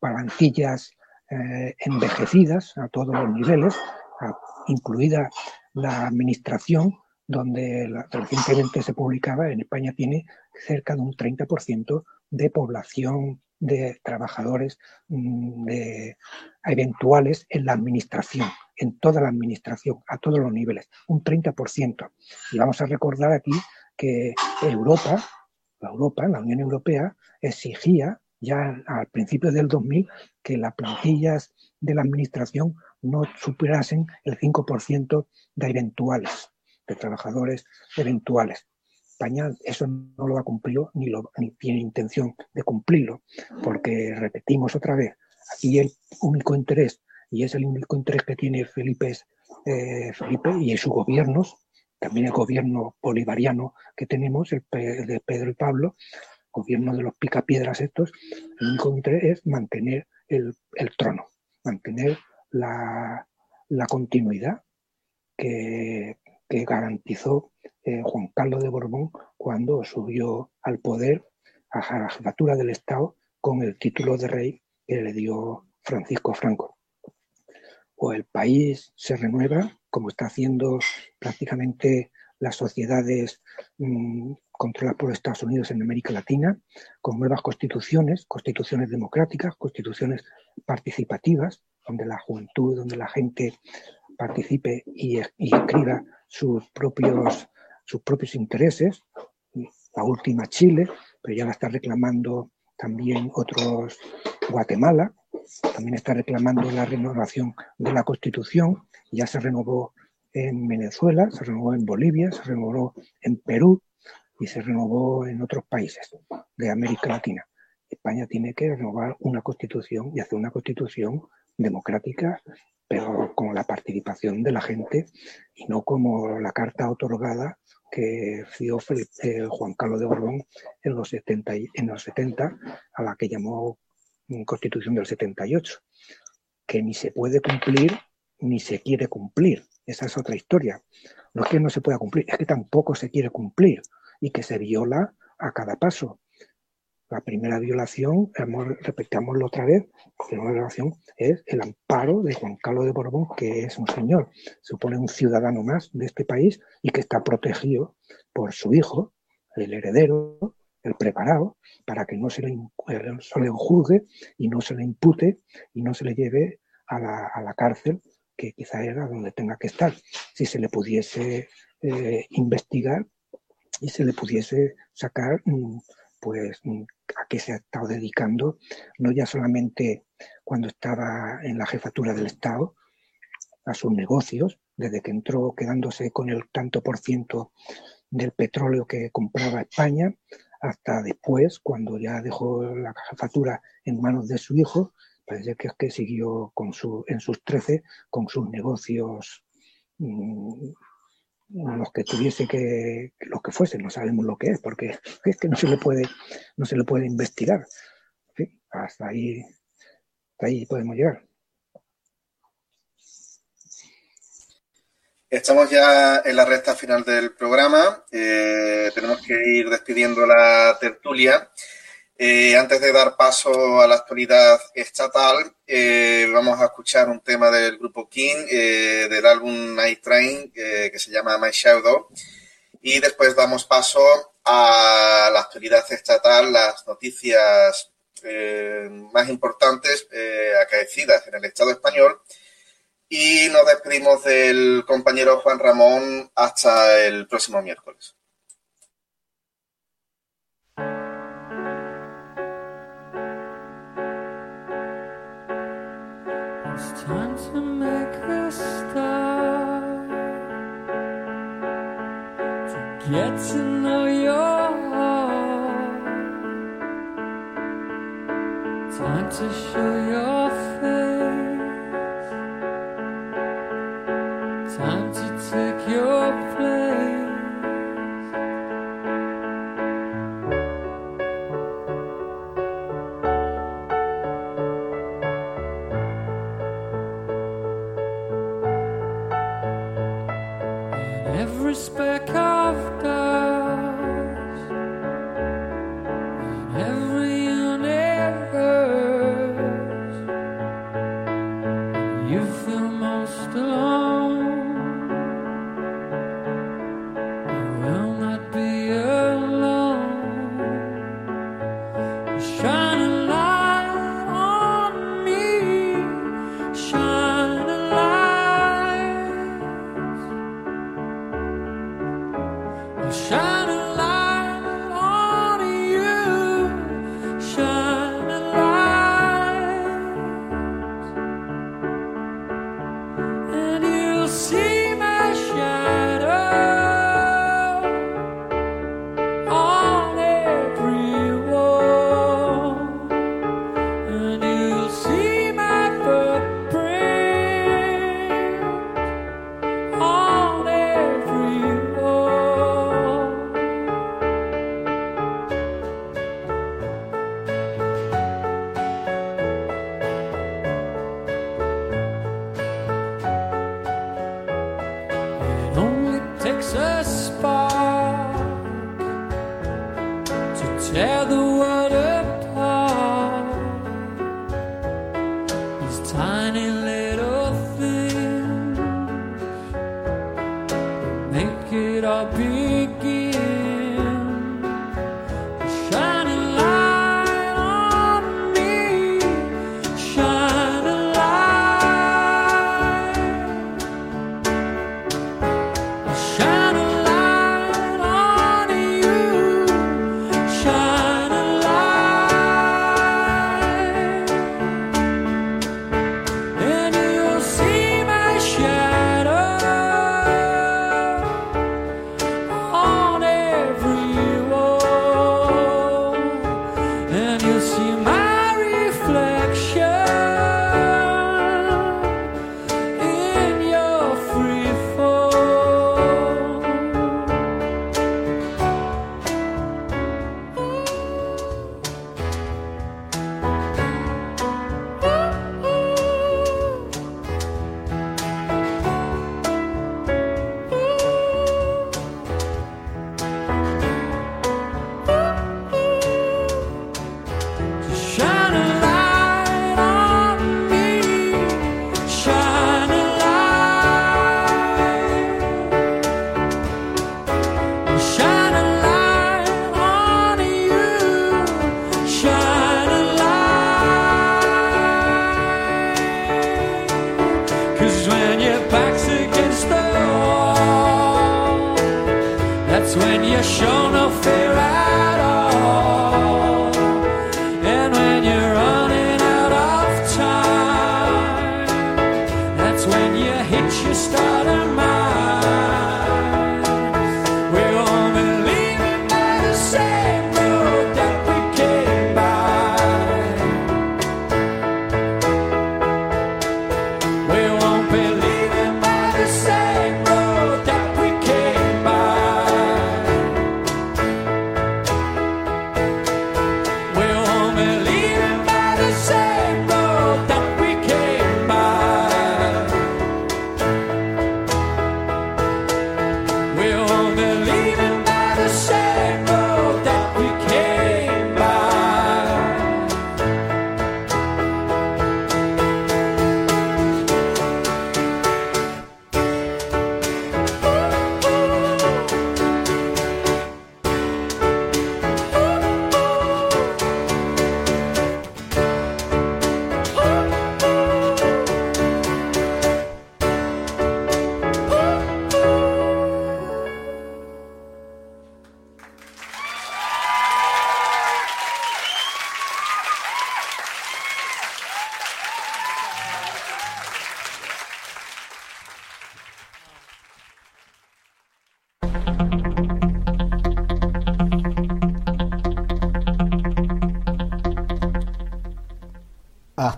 plantillas eh, envejecidas a todos los niveles, incluida la administración, donde recientemente se publicaba, en España tiene cerca de un 30% de población de trabajadores mm, de, eventuales en la administración, en toda la administración, a todos los niveles, un 30%. Y vamos a recordar aquí que Europa, la Europa, la Unión Europea, exigía ya al principio del 2000 que las plantillas de la administración no superasen el 5% de eventuales, de trabajadores eventuales. España eso no lo ha cumplido ni, lo, tiene intención de cumplirlo, porque repetimos otra vez, aquí el único interés, y es el único interés que tiene Felipe, eh, Felipe y sus gobiernos, también el gobierno bolivariano que tenemos, el de Pedro y Pablo, gobierno de los picapiedras estos, el único interés es mantener el, trono, mantener la, la continuidad que, que garantizó eh, Juan Carlos de Borbón cuando subió al poder a la jefatura del Estado con el título de rey que le dio Francisco Franco. O el país se renueva, como está haciendo prácticamente las sociedades mm, controladas por Estados Unidos en América Latina, con nuevas constituciones, constituciones democráticas, constituciones participativas, donde la juventud, donde la gente participe y, y escriba sus propios, sus propios intereses. La última Chile, pero ya la está reclamando también otros Guatemala, también está reclamando la renovación de la Constitución, ya se renovó en Venezuela, se renovó en Bolivia, se renovó en Perú y se renovó en otros países de América Latina. España tiene que renovar una constitución y hacer una constitución democrática pero con la participación de la gente y no como la carta otorgada que dio Juan Carlos de Borbón en los, 70, en los 70, a la que llamó Constitución del 78, que ni se puede cumplir ni se quiere cumplir. Esa es otra historia. No es que no se pueda cumplir, es que tampoco se quiere cumplir y que se viola a cada paso. La primera violación, repetámoslo otra vez, la primera violación es el amparo de Juan Carlos de Borbón, que es un señor, supone un ciudadano más de este país y que está protegido por su hijo, el heredero, el preparado, para que no se le, eh, se le juzgue y no se le impute y no se le lleve a la, a la cárcel, que quizá era donde tenga que estar. Si se le pudiese eh, investigar y se le pudiese sacar mm, pues mm, a qué se ha estado dedicando, no ya solamente cuando estaba en la jefatura del Estado, a sus negocios, desde que entró quedándose con el tanto por ciento del petróleo que compraba España, hasta después, cuando ya dejó la jefatura en manos de su hijo, parece que es que siguió con su, en sus trece con sus negocios mm, los que tuviese que, los que fuesen, no sabemos lo que es, porque es que no se le puede, no se le puede investigar. hasta ahí, ahí podemos llegar. Estamos ya en la recta final del programa. Eh, tenemos que ir despidiendo la tertulia. Eh, antes de dar paso a la actualidad estatal, eh, vamos a escuchar un tema del grupo King, eh, del álbum Night Train, que se llama My Shadow. Y después damos paso a la actualidad estatal, las noticias más importantes acaecidas en el Estado español. Y nos despedimos del compañero Juan Ramón hasta el próximo miércoles. Get to know your heart. Time to show your.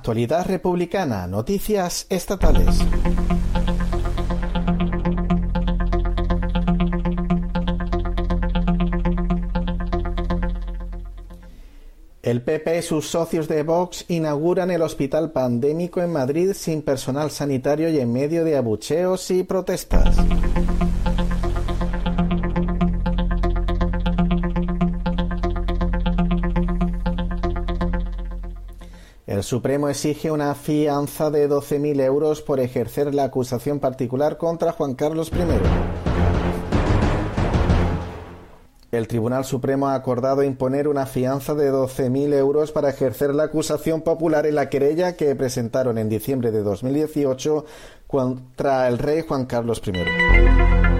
Actualidad Republicana, noticias estatales. El PP y sus socios de Vox inauguran el hospital pandémico en Madrid sin personal sanitario y en medio de abucheos y protestas. Supremo exige una fianza de 12.000 euros por ejercer la acusación particular contra Juan Carlos I. El Tribunal Supremo ha acordado imponer una fianza de 12.000 euros para ejercer la acusación popular en la querella que presentaron en diciembre de 2018 contra el rey Juan Carlos I.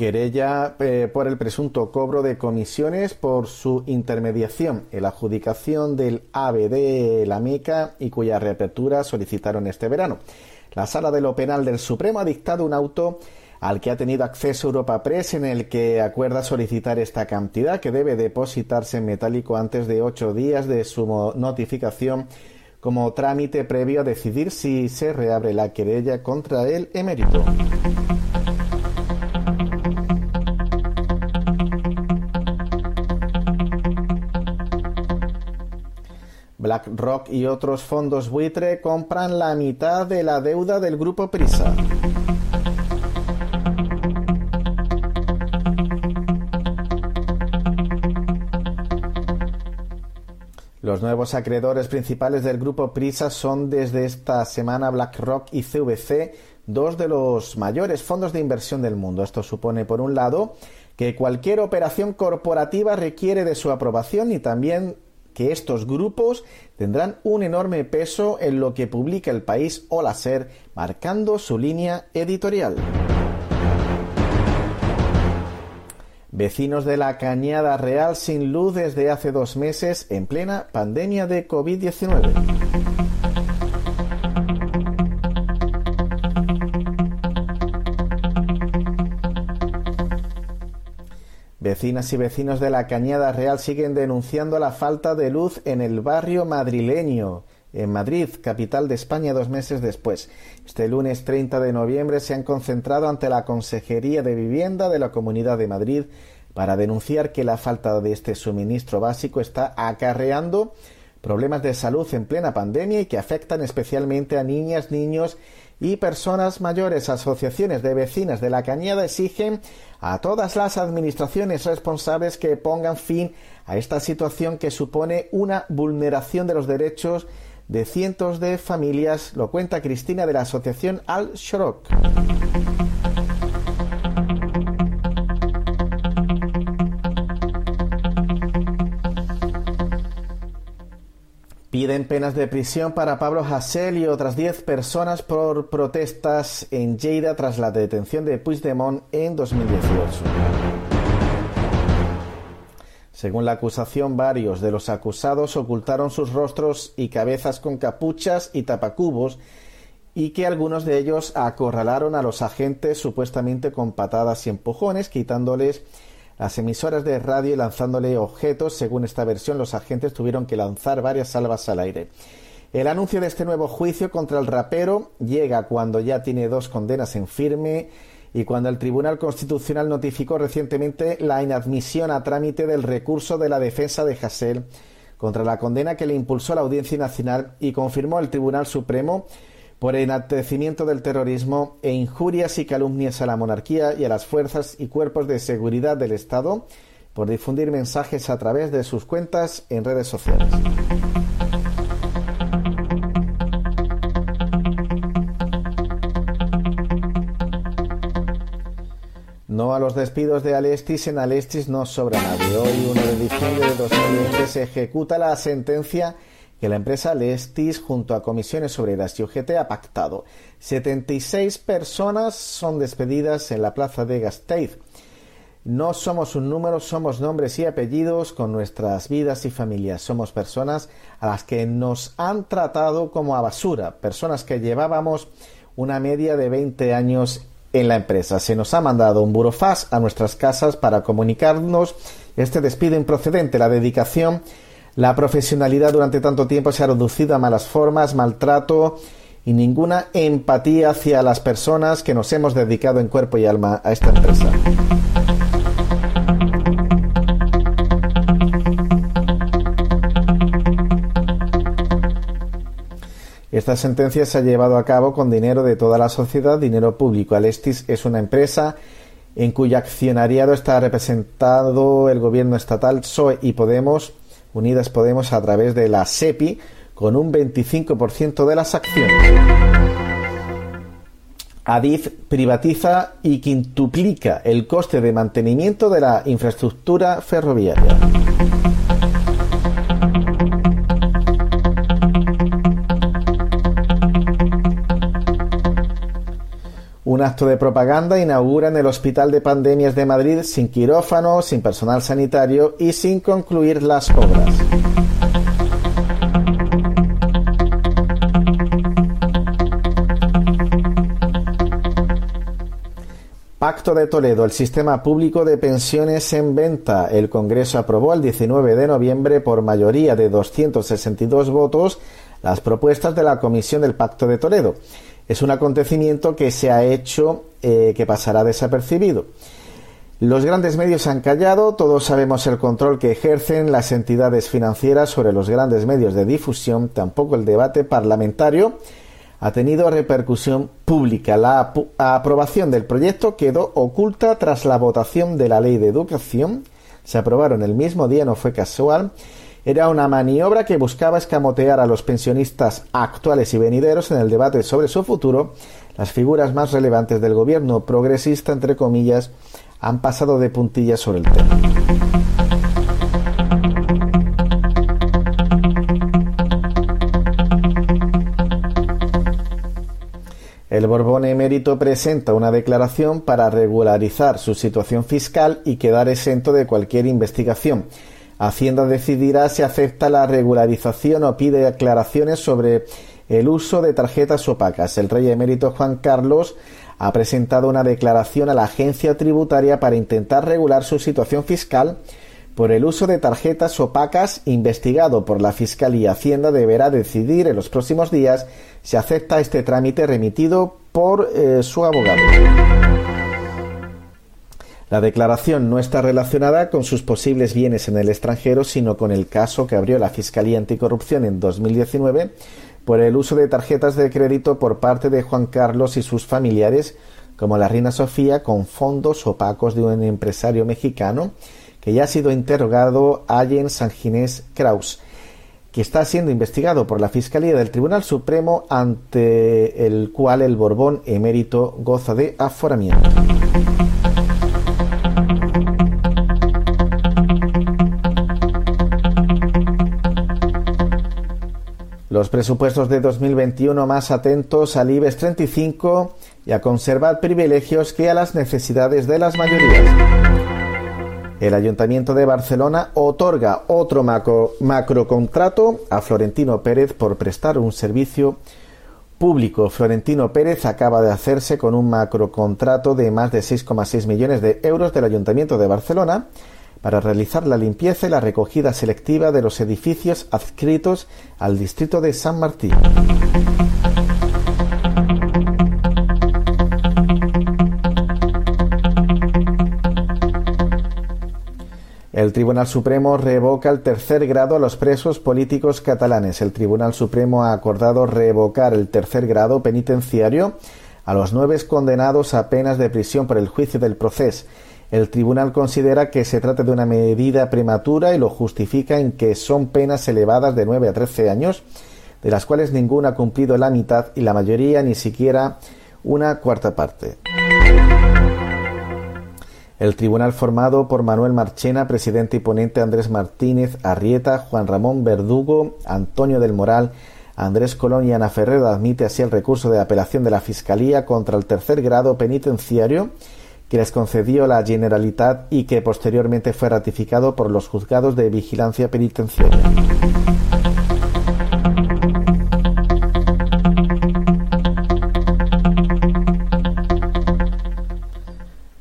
Querella eh, por el presunto cobro de comisiones por su intermediación en la adjudicación del de la Meca y cuya reapertura solicitaron este verano. La Sala de lo Penal del Supremo ha dictado un auto al que ha tenido acceso Europa Press, en el que acuerda solicitar esta cantidad que debe depositarse en metálico antes de ocho días de su notificación como trámite previo a decidir si se reabre la querella contra el emérito. BlackRock y otros fondos buitre compran la mitad de la deuda del grupo Prisa. Los nuevos acreedores principales del grupo Prisa son desde esta semana BlackRock y CVC, dos de los mayores fondos de inversión del mundo. Esto supone, por un lado, que cualquier operación corporativa requiere de su aprobación y también que estos grupos tendrán un enorme peso en lo que publica el país o la SER, marcando su línea editorial. Vecinos de la Cañada Real sin luz desde hace dos meses en plena pandemia de COVID-19. Vecinas y vecinos de la Cañada Real siguen denunciando la falta de luz en el barrio madrileño en Madrid, capital de España, dos meses después. Este lunes 30 de noviembre se han concentrado ante la Consejería de Vivienda de la Comunidad de Madrid para denunciar que la falta de este suministro básico está acarreando problemas de salud en plena pandemia y que afectan especialmente a niñas, niños y personas mayores. Asociaciones de vecinas de la Cañada exigen a todas las administraciones responsables que pongan fin a esta situación que supone una vulneración de los derechos de cientos de familias, lo cuenta Cristina de la asociación Al Piden penas de prisión para Pablo Hasél y otras 10 personas por protestas en Lleida tras la detención de Puigdemont en 2018. Según la acusación, varios de los acusados ocultaron sus rostros y cabezas con capuchas y tapacubos y que algunos de ellos acorralaron a los agentes supuestamente con patadas y empujones, quitándoles las emisoras de radio y lanzándole objetos. Según esta versión, los agentes tuvieron que lanzar varias salvas al aire. El anuncio de este nuevo juicio contra el rapero llega cuando ya tiene dos condenas en firme y cuando el Tribunal Constitucional notificó recientemente la inadmisión a trámite del recurso de la defensa de Hassel contra la condena que le impulsó la Audiencia Nacional y confirmó el Tribunal Supremo por enaltecimiento del terrorismo e injurias y calumnias a la monarquía y a las fuerzas y cuerpos de seguridad del Estado por difundir mensajes a través de sus cuentas en redes sociales. No a los despidos de Alestis, en Alestis no sobra nadie. Hoy, 1 de diciembre de 2020, se ejecuta la sentencia que la empresa Alestis, junto a comisiones obreras y UGT, ha pactado. 76 personas son despedidas en la plaza de Gasteiz. No somos un número, somos nombres y apellidos con nuestras vidas y familias. Somos personas a las que nos han tratado como a basura, personas que llevábamos una media de 20 años en la empresa. Se nos ha mandado un burofax a nuestras casas para comunicarnos este despido improcedente. La dedicación La profesionalidad durante tanto tiempo se ha reducido a malas formas, maltrato y ninguna empatía hacia las personas que nos hemos dedicado en cuerpo y alma a esta empresa. Esta sentencia se ha llevado a cabo con dinero de toda la sociedad, dinero público. Alestis es una empresa en cuyo accionariado está representado el gobierno estatal PSOE y Podemos, Unidas Podemos, a través de la SEPI, con un 25% de las acciones. Adif privatiza y quintuplica el coste de mantenimiento de la infraestructura ferroviaria. Un acto de propaganda inaugura en el Hospital de Pandemias de Madrid sin quirófano, sin personal sanitario y sin concluir las obras. Pacto de Toledo, el sistema público de pensiones en venta. El Congreso aprobó el 19 de noviembre por mayoría de 262 votos las propuestas de la Comisión del Pacto de Toledo es un acontecimiento que se ha hecho eh, que pasará desapercibido. Los grandes medios han callado, todos sabemos el control que ejercen las entidades financieras sobre los grandes medios de difusión, tampoco el debate parlamentario ha tenido repercusión pública. La aprobación del proyecto quedó oculta tras la votación de la ley de educación. Se aprobaron el mismo día, no fue casual, era una maniobra que buscaba escamotear a los pensionistas actuales y venideros en el debate sobre su futuro. Las figuras más relevantes del gobierno progresista, entre comillas, han pasado de puntillas sobre el tema. El Borbón emérito presenta una declaración para regularizar su situación fiscal y quedar exento de cualquier investigación. Hacienda decidirá si acepta la regularización o pide aclaraciones sobre el uso de tarjetas opacas. El rey emérito Juan Carlos ha presentado una declaración a la agencia tributaria para intentar regular su situación fiscal por el uso de tarjetas opacas investigado por la Fiscalía. Hacienda deberá decidir en los próximos días si acepta este trámite remitido por eh, su abogado. La declaración no está relacionada con sus posibles bienes en el extranjero, sino con el caso que abrió la Fiscalía Anticorrupción en 2019 por el uso de tarjetas de crédito por parte de Juan Carlos y sus familiares, como la Reina Sofía, con fondos opacos de un empresario mexicano que ya ha sido interrogado, Allen Sanginés Kraus, que está siendo investigado por la Fiscalía del Tribunal Supremo, ante el cual el Borbón emérito goza de aforamiento. Los presupuestos de 2021 más atentos al IBEX 35 y a conservar privilegios que a las necesidades de las mayorías. El Ayuntamiento de Barcelona otorga otro macro, macrocontrato a Florentino Pérez por prestar un servicio público. Florentino Pérez acaba de hacerse con un macrocontrato de más de 6,6 millones de euros del Ayuntamiento de Barcelona para realizar la limpieza y la recogida selectiva de los edificios adscritos al distrito de San Martín. El Tribunal Supremo revoca el tercer grado a los presos políticos catalanes. El Tribunal Supremo ha acordado revocar el tercer grado penitenciario a los nueve condenados a penas de prisión por el juicio del proceso el tribunal considera que se trata de una medida prematura y lo justifica en que son penas elevadas de 9 a 13 años, de las cuales ninguna ha cumplido la mitad y la mayoría ni siquiera una cuarta parte. El tribunal formado por Manuel Marchena, presidente y ponente Andrés Martínez Arrieta, Juan Ramón Verdugo, Antonio del Moral, Andrés Colón y Ana Ferrero admite así el recurso de apelación de la Fiscalía contra el tercer grado penitenciario que les concedió la Generalitat y que posteriormente fue ratificado por los juzgados de vigilancia penitenciaria.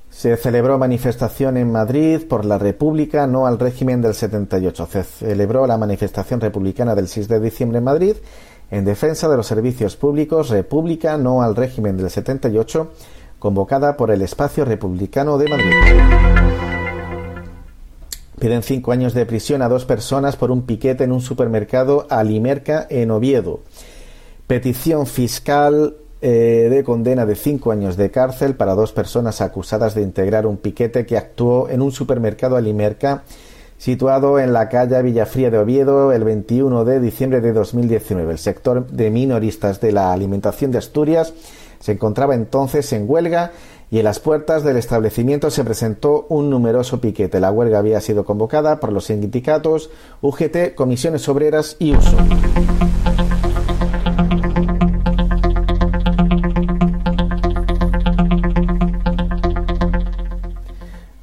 Se celebró manifestación en Madrid por la República, no al régimen del 78. Se celebró la manifestación republicana del 6 de diciembre en Madrid en defensa de los servicios públicos, República, no al régimen del 78, convocada por el Espacio Republicano de Madrid. Piden cinco años de prisión a dos personas por un piquete en un supermercado Alimerca en Oviedo. Petición fiscal eh, de condena de cinco años de cárcel para dos personas acusadas de integrar un piquete que actuó en un supermercado Alimerca situado en la calle Villafría de Oviedo el 21 de diciembre de 2019. El sector de minoristas de la alimentación de Asturias se encontraba entonces en huelga y en las puertas del establecimiento se presentó un numeroso piquete. La huelga había sido convocada por los sindicatos UGT, Comisiones Obreras y USO.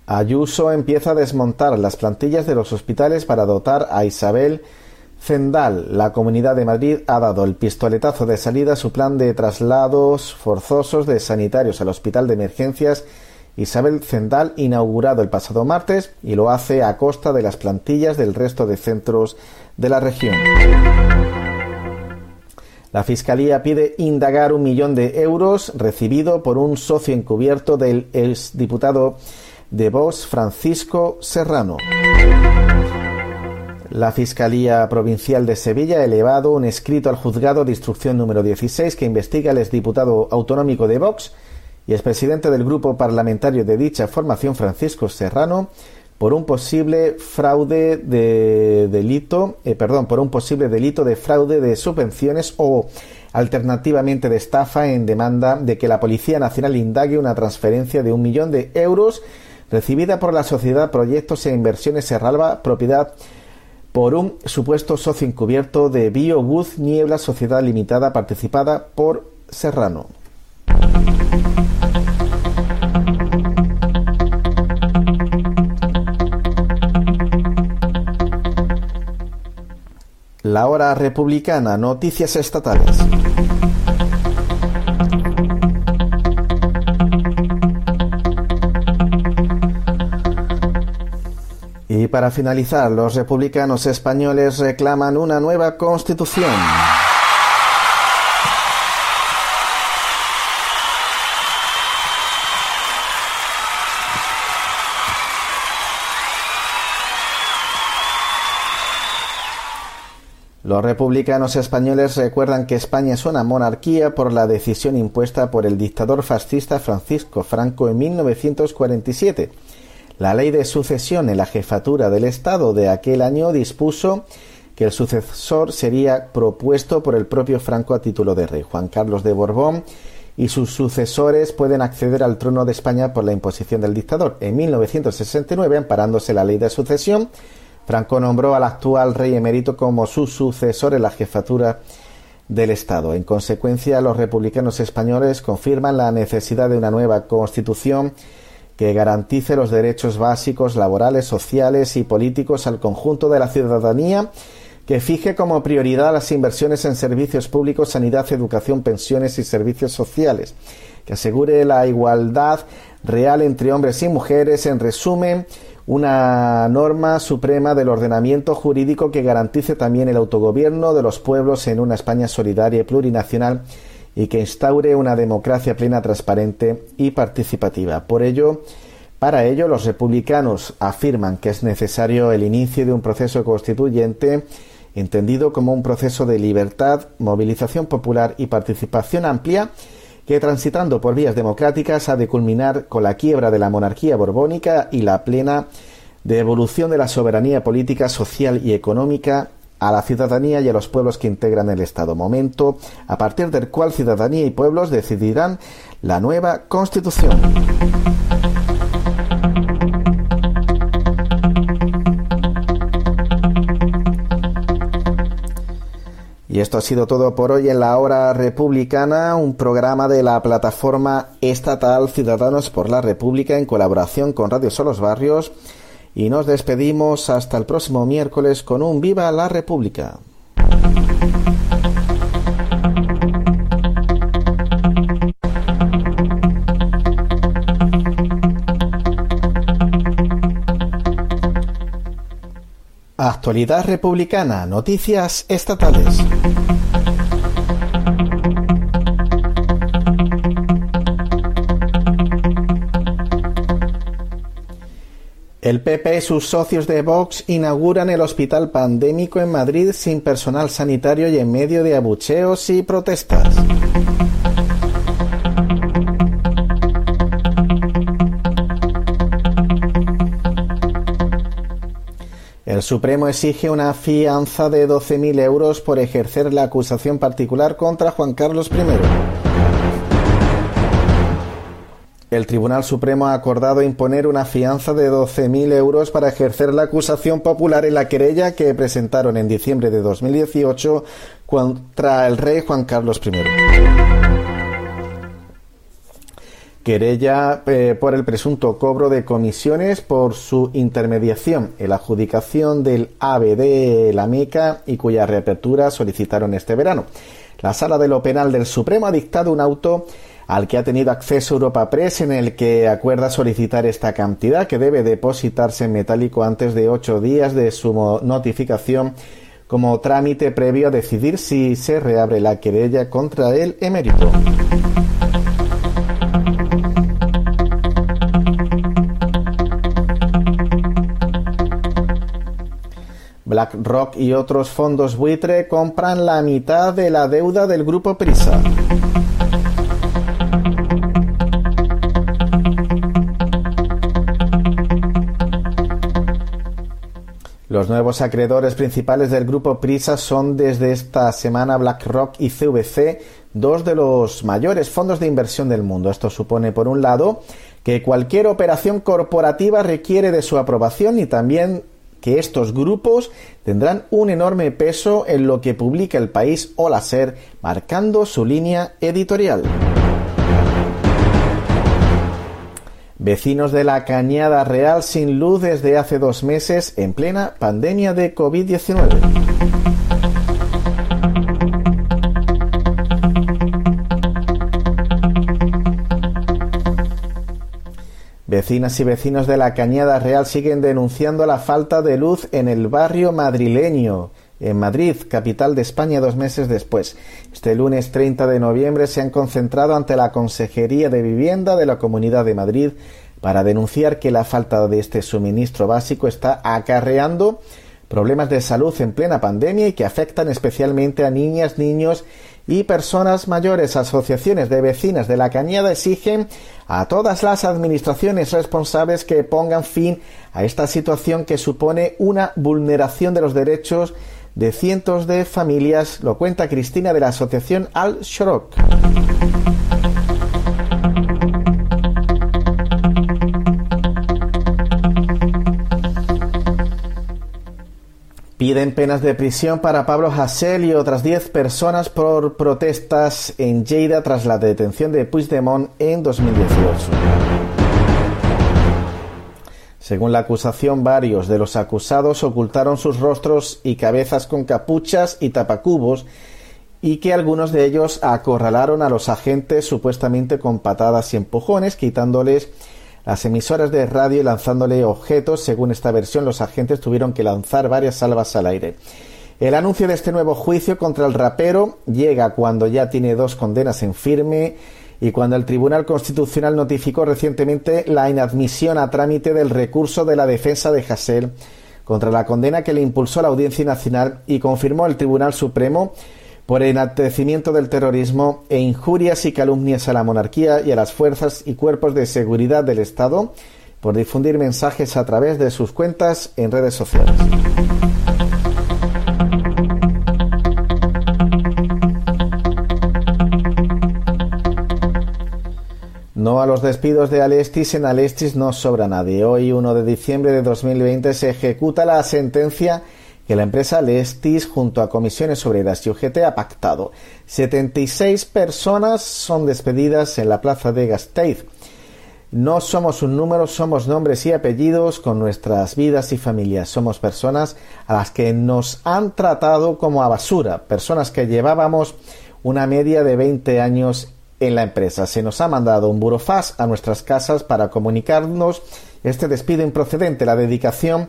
Ayuso empieza a desmontar las plantillas de los hospitales para dotar a Isabel Zendal. La Comunidad de Madrid ha dado el pistoletazo de salida a su plan de traslados forzosos de sanitarios al Hospital de Emergencias Isabel Zendal, inaugurado el pasado martes, y lo hace a costa de las plantillas del resto de centros de la región. La Fiscalía pide indagar un millón de euros recibido por un socio encubierto del exdiputado de Vox Francisco Serrano. La Fiscalía Provincial de Sevilla ha elevado un escrito al juzgado de instrucción número 16 que investiga al exdiputado autonómico de Vox y expresidente del grupo parlamentario de dicha formación Francisco Serrano por un posible fraude de delito, eh, perdón, por un posible delito de fraude de subvenciones o alternativamente de estafa en demanda de que la Policía Nacional indague una transferencia de un millón de euros recibida por la sociedad Proyectos e Inversiones Serralba, propiedad por un supuesto socio encubierto de BioBooth Niebla Sociedad Limitada participada por Serrano. La hora republicana, noticias estatales. Para finalizar, los republicanos españoles reclaman una nueva constitución. Los republicanos españoles recuerdan que España es una monarquía por la decisión impuesta por el dictador fascista Francisco Franco en 1947 la ley de sucesión en la jefatura del Estado de aquel año dispuso que el sucesor sería propuesto por el propio Franco a título de rey. Juan Carlos de Borbón y sus sucesores pueden acceder al trono de España por la imposición del dictador. En 1969, amparándose la ley de sucesión, Franco nombró al actual rey emérito como su sucesor en la jefatura del Estado. En consecuencia, los republicanos españoles confirman la necesidad de una nueva constitución que garantice los derechos básicos laborales, sociales y políticos al conjunto de la ciudadanía, que fije como prioridad las inversiones en servicios públicos, sanidad, educación, pensiones y servicios sociales, que asegure la igualdad real entre hombres y mujeres, en resumen, una norma suprema del ordenamiento jurídico que garantice también el autogobierno de los pueblos en una España solidaria y plurinacional y que instaure una democracia plena, transparente y participativa. Por ello, para ello, los republicanos afirman que es necesario el inicio de un proceso constituyente entendido como un proceso de libertad, movilización popular y participación amplia que transitando por vías democráticas ha de culminar con la quiebra de la monarquía borbónica y la plena devolución de la soberanía política, social y económica a la ciudadanía y a los pueblos que integran el Estado. Momento a partir del cual ciudadanía y pueblos decidirán la nueva Constitución. Y esto ha sido todo por hoy en la Hora Republicana, un programa de la plataforma estatal Ciudadanos por la República en colaboración con Radio Solos Barrios y nos despedimos hasta el próximo miércoles con un Viva la República. Actualidad republicana, noticias estatales. El PP y sus socios de Vox inauguran el hospital pandémico en Madrid sin personal sanitario y en medio de abucheos y protestas. El Supremo exige una fianza de 12.000 euros por ejercer la acusación particular contra Juan Carlos I. El Tribunal Supremo ha acordado imponer una fianza de 12.000 euros para ejercer la acusación popular en la querella que presentaron en diciembre de 2018 contra el rey Juan Carlos I. Querella eh, por el presunto cobro de comisiones por su intermediación en la adjudicación del ABD la Meca y cuya reapertura solicitaron este verano. La Sala de lo Penal del Supremo ha dictado un auto al que ha tenido acceso Europa Press en el que acuerda solicitar esta cantidad que debe depositarse en metálico antes de ocho días de su notificación como trámite previo a decidir si se reabre la querella contra el emérito. BlackRock y otros fondos buitre compran la mitad de la deuda del grupo Prisa. Los nuevos acreedores principales del grupo Prisa son desde esta semana BlackRock y CVC, dos de los mayores fondos de inversión del mundo. Esto supone, por un lado, que cualquier operación corporativa requiere de su aprobación y también que estos grupos tendrán un enorme peso en lo que publica el país o la SER, marcando su línea editorial. Vecinos de la Cañada Real sin luz desde hace dos meses en plena pandemia de COVID-19. Vecinas y vecinos de la Cañada Real siguen denunciando la falta de luz en el barrio madrileño en Madrid, capital de España, dos meses después. Este lunes 30 de noviembre se han concentrado ante la Consejería de Vivienda de la Comunidad de Madrid para denunciar que la falta de este suministro básico está acarreando problemas de salud en plena pandemia y que afectan especialmente a niñas, niños y personas mayores. Asociaciones de vecinas de la Cañada exigen a todas las administraciones responsables que pongan fin a esta situación que supone una vulneración de los derechos de cientos de familias, lo cuenta Cristina de la asociación Al Shorok. Piden penas de prisión para Pablo Hasél y otras 10 personas por protestas en Lleida tras la detención de Puigdemont en 2018. Según la acusación, varios de los acusados ocultaron sus rostros y cabezas con capuchas y tapacubos y que algunos de ellos acorralaron a los agentes supuestamente con patadas y empujones, quitándoles las emisoras de radio y lanzándole objetos. Según esta versión, los agentes tuvieron que lanzar varias salvas al aire. El anuncio de este nuevo juicio contra el rapero llega cuando ya tiene dos condenas en firme y cuando el Tribunal Constitucional notificó recientemente la inadmisión a trámite del recurso de la defensa de Hassel contra la condena que le impulsó la Audiencia Nacional y confirmó el Tribunal Supremo por enaltecimiento del terrorismo e injurias y calumnias a la monarquía y a las fuerzas y cuerpos de seguridad del Estado por difundir mensajes a través de sus cuentas en redes sociales. No a los despidos de Alestis, en Alestis no sobra nadie. Hoy, 1 de diciembre de 2020, se ejecuta la sentencia que la empresa Alestis, junto a comisiones obreras y UGT, ha pactado. 76 personas son despedidas en la plaza de Gasteiz. No somos un número, somos nombres y apellidos con nuestras vidas y familias. Somos personas a las que nos han tratado como a basura, personas que llevábamos una media de 20 años en la empresa. Se nos ha mandado un burofax a nuestras casas para comunicarnos este despido improcedente. La dedicación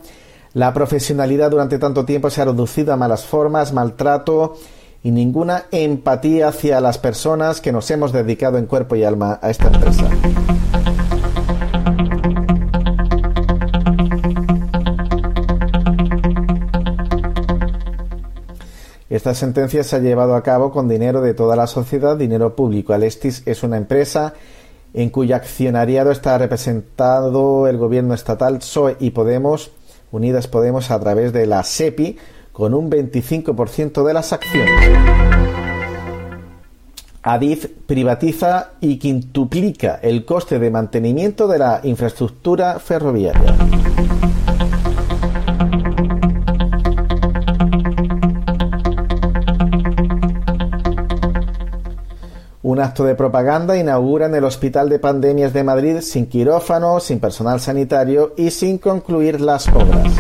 La profesionalidad durante tanto tiempo se ha reducido a malas formas, maltrato y ninguna empatía hacia las personas que nos hemos dedicado en cuerpo y alma a esta empresa. Esta sentencia se ha llevado a cabo con dinero de toda la sociedad, dinero público. Alestis es una empresa en cuyo accionariado está representado el gobierno estatal PSOE y Podemos, Unidas Podemos, a través de la SEPI, con un 25% de las acciones. Adif privatiza y quintuplica el coste de mantenimiento de la infraestructura ferroviaria. Un acto de propaganda inaugura en el Hospital de Pandemias de Madrid sin quirófano, sin personal sanitario y sin concluir las obras.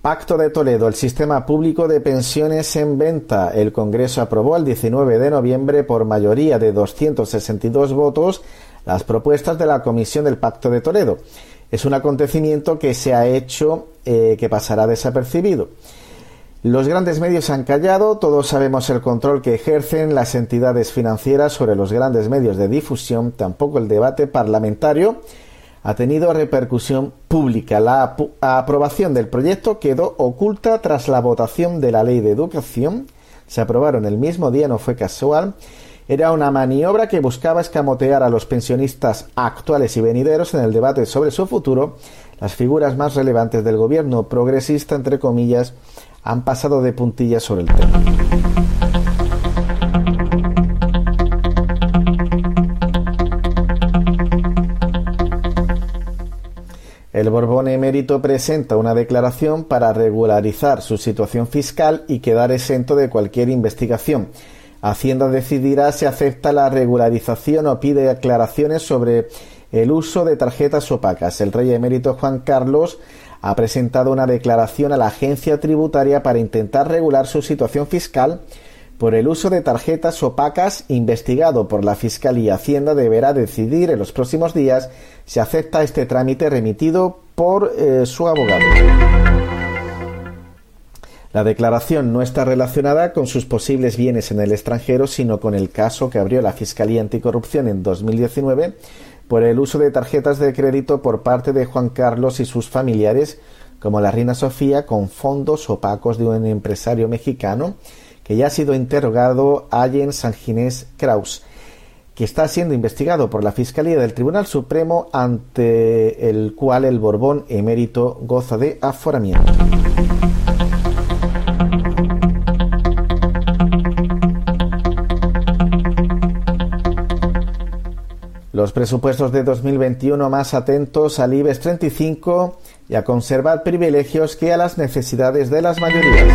Pacto de Toledo, el sistema público de pensiones en venta. El Congreso aprobó el 19 de noviembre por mayoría de 262 votos las propuestas de la Comisión del Pacto de Toledo es un acontecimiento que se ha hecho eh, que pasará desapercibido. Los grandes medios han callado, todos sabemos el control que ejercen las entidades financieras sobre los grandes medios de difusión, tampoco el debate parlamentario ha tenido repercusión pública. La aprobación del proyecto quedó oculta tras la votación de la ley de educación. Se aprobaron el mismo día, no fue casual, era una maniobra que buscaba escamotear a los pensionistas actuales y venideros en el debate sobre su futuro. Las figuras más relevantes del gobierno progresista, entre comillas, han pasado de puntillas sobre el tema. El Borbón emérito presenta una declaración para regularizar su situación fiscal y quedar exento de cualquier investigación. Hacienda decidirá si acepta la regularización o pide aclaraciones sobre el uso de tarjetas opacas. El rey emérito Juan Carlos ha presentado una declaración a la agencia tributaria para intentar regular su situación fiscal por el uso de tarjetas opacas investigado por la Fiscalía. Hacienda deberá decidir en los próximos días si acepta este trámite remitido por eh, su abogado. La declaración no está relacionada con sus posibles bienes en el extranjero, sino con el caso que abrió la Fiscalía Anticorrupción en 2019 por el uso de tarjetas de crédito por parte de Juan Carlos y sus familiares, como la reina Sofía, con fondos opacos de un empresario mexicano que ya ha sido interrogado, Allen Sanginés Kraus, que está siendo investigado por la Fiscalía del Tribunal Supremo, ante el cual el Borbón emérito goza de aforamiento. Los presupuestos de 2021 más atentos al IBEX 35 y a conservar privilegios que a las necesidades de las mayorías.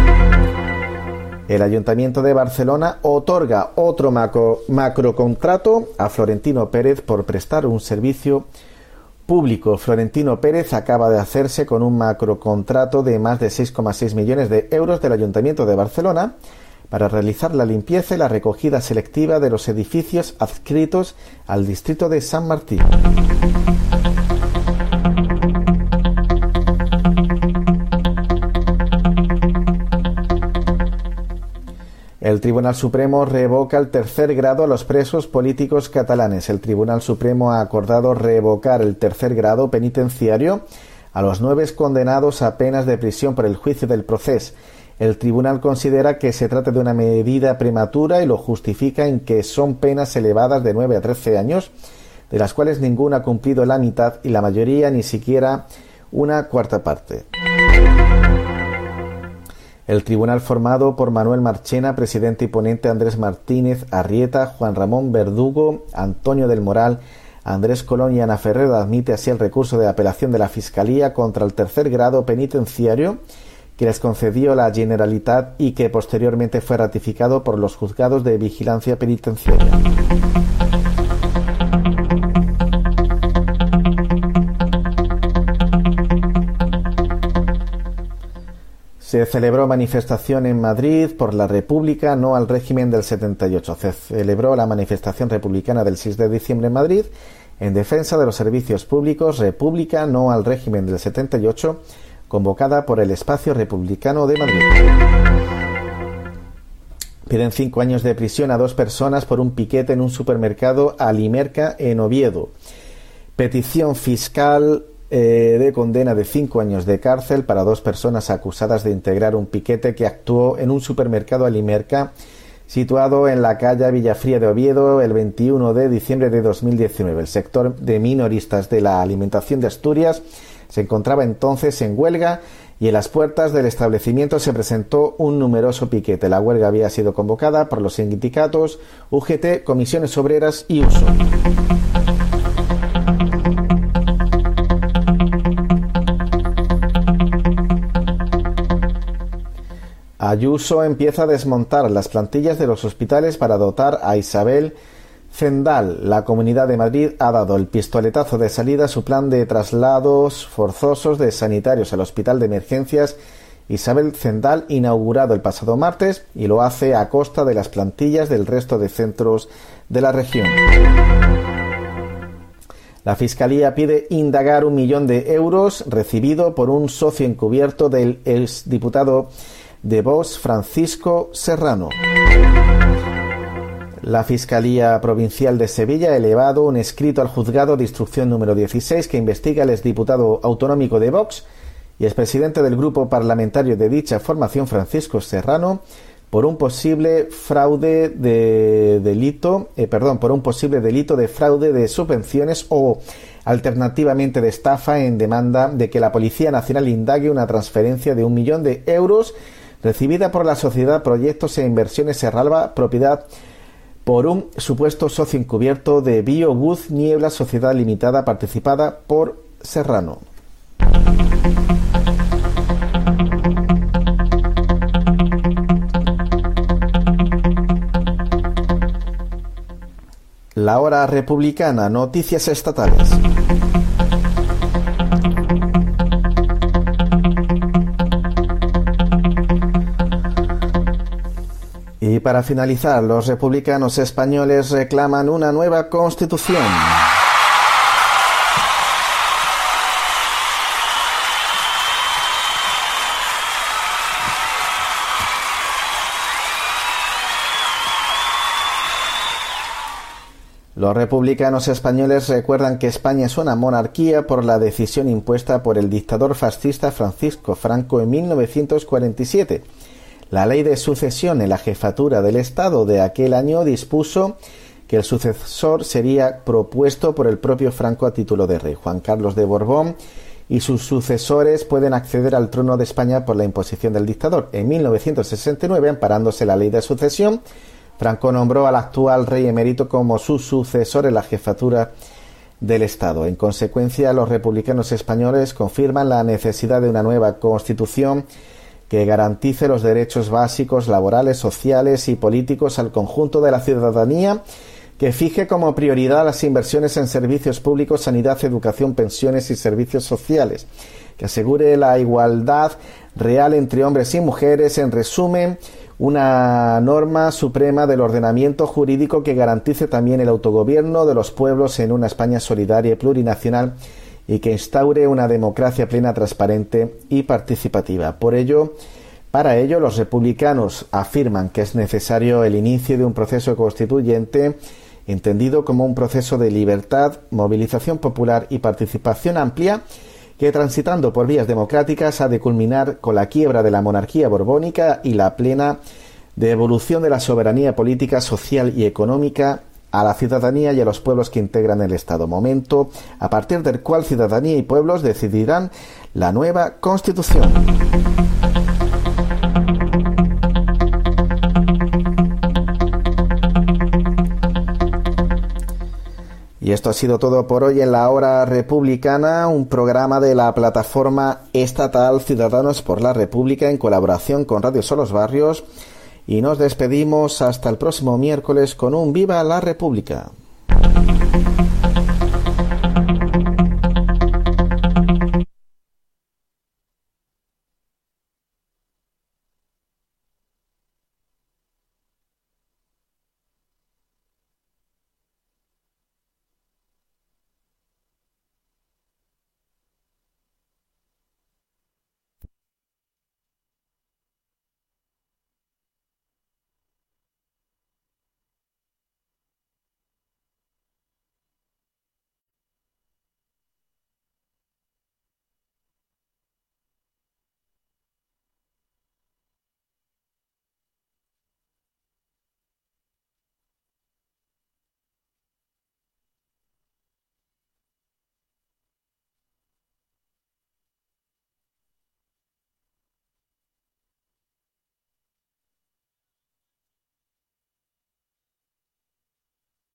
El Ayuntamiento de Barcelona otorga otro macro, macrocontrato a Florentino Pérez por prestar un servicio público. Florentino Pérez acaba de hacerse con un macrocontrato de más de 6,6 millones de euros del Ayuntamiento de Barcelona para realizar la limpieza y la recogida selectiva de los edificios adscritos al distrito de San Martín. El Tribunal Supremo revoca el tercer grado a los presos políticos catalanes. El Tribunal Supremo ha acordado revocar el tercer grado penitenciario a los nueve condenados a penas de prisión por el juicio del proceso el tribunal considera que se trata de una medida prematura y lo justifica en que son penas elevadas de 9 a 13 años, de las cuales ninguna ha cumplido la mitad y la mayoría ni siquiera una cuarta parte. El tribunal formado por Manuel Marchena, presidente y ponente Andrés Martínez Arrieta, Juan Ramón Verdugo, Antonio del Moral, Andrés Colón y Ana Ferrero admite así el recurso de apelación de la Fiscalía contra el tercer grado penitenciario que les concedió la Generalitat y que posteriormente fue ratificado por los juzgados de vigilancia penitenciaria. Se celebró manifestación en Madrid por la República, no al régimen del 78. Se celebró la manifestación republicana del 6 de diciembre en Madrid en defensa de los servicios públicos, República, no al régimen del 78, convocada por el Espacio Republicano de Madrid. Piden cinco años de prisión a dos personas por un piquete en un supermercado Alimerca en Oviedo. Petición fiscal eh, de condena de cinco años de cárcel para dos personas acusadas de integrar un piquete que actuó en un supermercado Alimerca situado en la calle Villafría de Oviedo el 21 de diciembre de 2019. El sector de minoristas de la alimentación de Asturias se encontraba entonces en huelga y en las puertas del establecimiento se presentó un numeroso piquete. La huelga había sido convocada por los sindicatos UGT, comisiones obreras y uso. Ayuso empieza a desmontar las plantillas de los hospitales para dotar a Isabel Zendal. La Comunidad de Madrid ha dado el pistoletazo de salida a su plan de traslados forzosos de sanitarios al Hospital de Emergencias Isabel Zendal, inaugurado el pasado martes, y lo hace a costa de las plantillas del resto de centros de la región. La Fiscalía pide indagar un millón de euros recibido por un socio encubierto del exdiputado de Vox Francisco Serrano. La Fiscalía Provincial de Sevilla ha elevado un escrito al juzgado de instrucción número 16 que investiga al exdiputado autonómico de Vox y expresidente del grupo parlamentario de dicha formación Francisco Serrano por un posible fraude de delito, eh, perdón, por un posible delito de fraude de subvenciones o alternativamente de estafa en demanda de que la Policía Nacional indague una transferencia de un millón de euros recibida por la sociedad Proyectos e Inversiones Serralba, propiedad por un supuesto socio encubierto de BioBooth Niebla Sociedad Limitada participada por Serrano. La hora republicana, noticias estatales. Y para finalizar, los republicanos españoles reclaman una nueva constitución. Los republicanos españoles recuerdan que España es una monarquía por la decisión impuesta por el dictador fascista Francisco Franco en 1947 la ley de sucesión en la jefatura del Estado de aquel año dispuso que el sucesor sería propuesto por el propio Franco a título de rey. Juan Carlos de Borbón y sus sucesores pueden acceder al trono de España por la imposición del dictador. En 1969, amparándose la ley de sucesión, Franco nombró al actual rey emérito como su sucesor en la jefatura del Estado. En consecuencia, los republicanos españoles confirman la necesidad de una nueva constitución que garantice los derechos básicos laborales, sociales y políticos al conjunto de la ciudadanía, que fije como prioridad las inversiones en servicios públicos, sanidad, educación, pensiones y servicios sociales, que asegure la igualdad real entre hombres y mujeres, en resumen, una norma suprema del ordenamiento jurídico que garantice también el autogobierno de los pueblos en una España solidaria y plurinacional y que instaure una democracia plena, transparente y participativa. Por ello, para ello, los republicanos afirman que es necesario el inicio de un proceso constituyente entendido como un proceso de libertad, movilización popular y participación amplia que transitando por vías democráticas ha de culminar con la quiebra de la monarquía borbónica y la plena devolución de la soberanía política, social y económica a la ciudadanía y a los pueblos que integran el Estado. Momento a partir del cual ciudadanía y pueblos decidirán la nueva Constitución. Y esto ha sido todo por hoy en la Hora Republicana, un programa de la plataforma estatal Ciudadanos por la República en colaboración con Radio Solos Barrios y nos despedimos hasta el próximo miércoles con un Viva la República.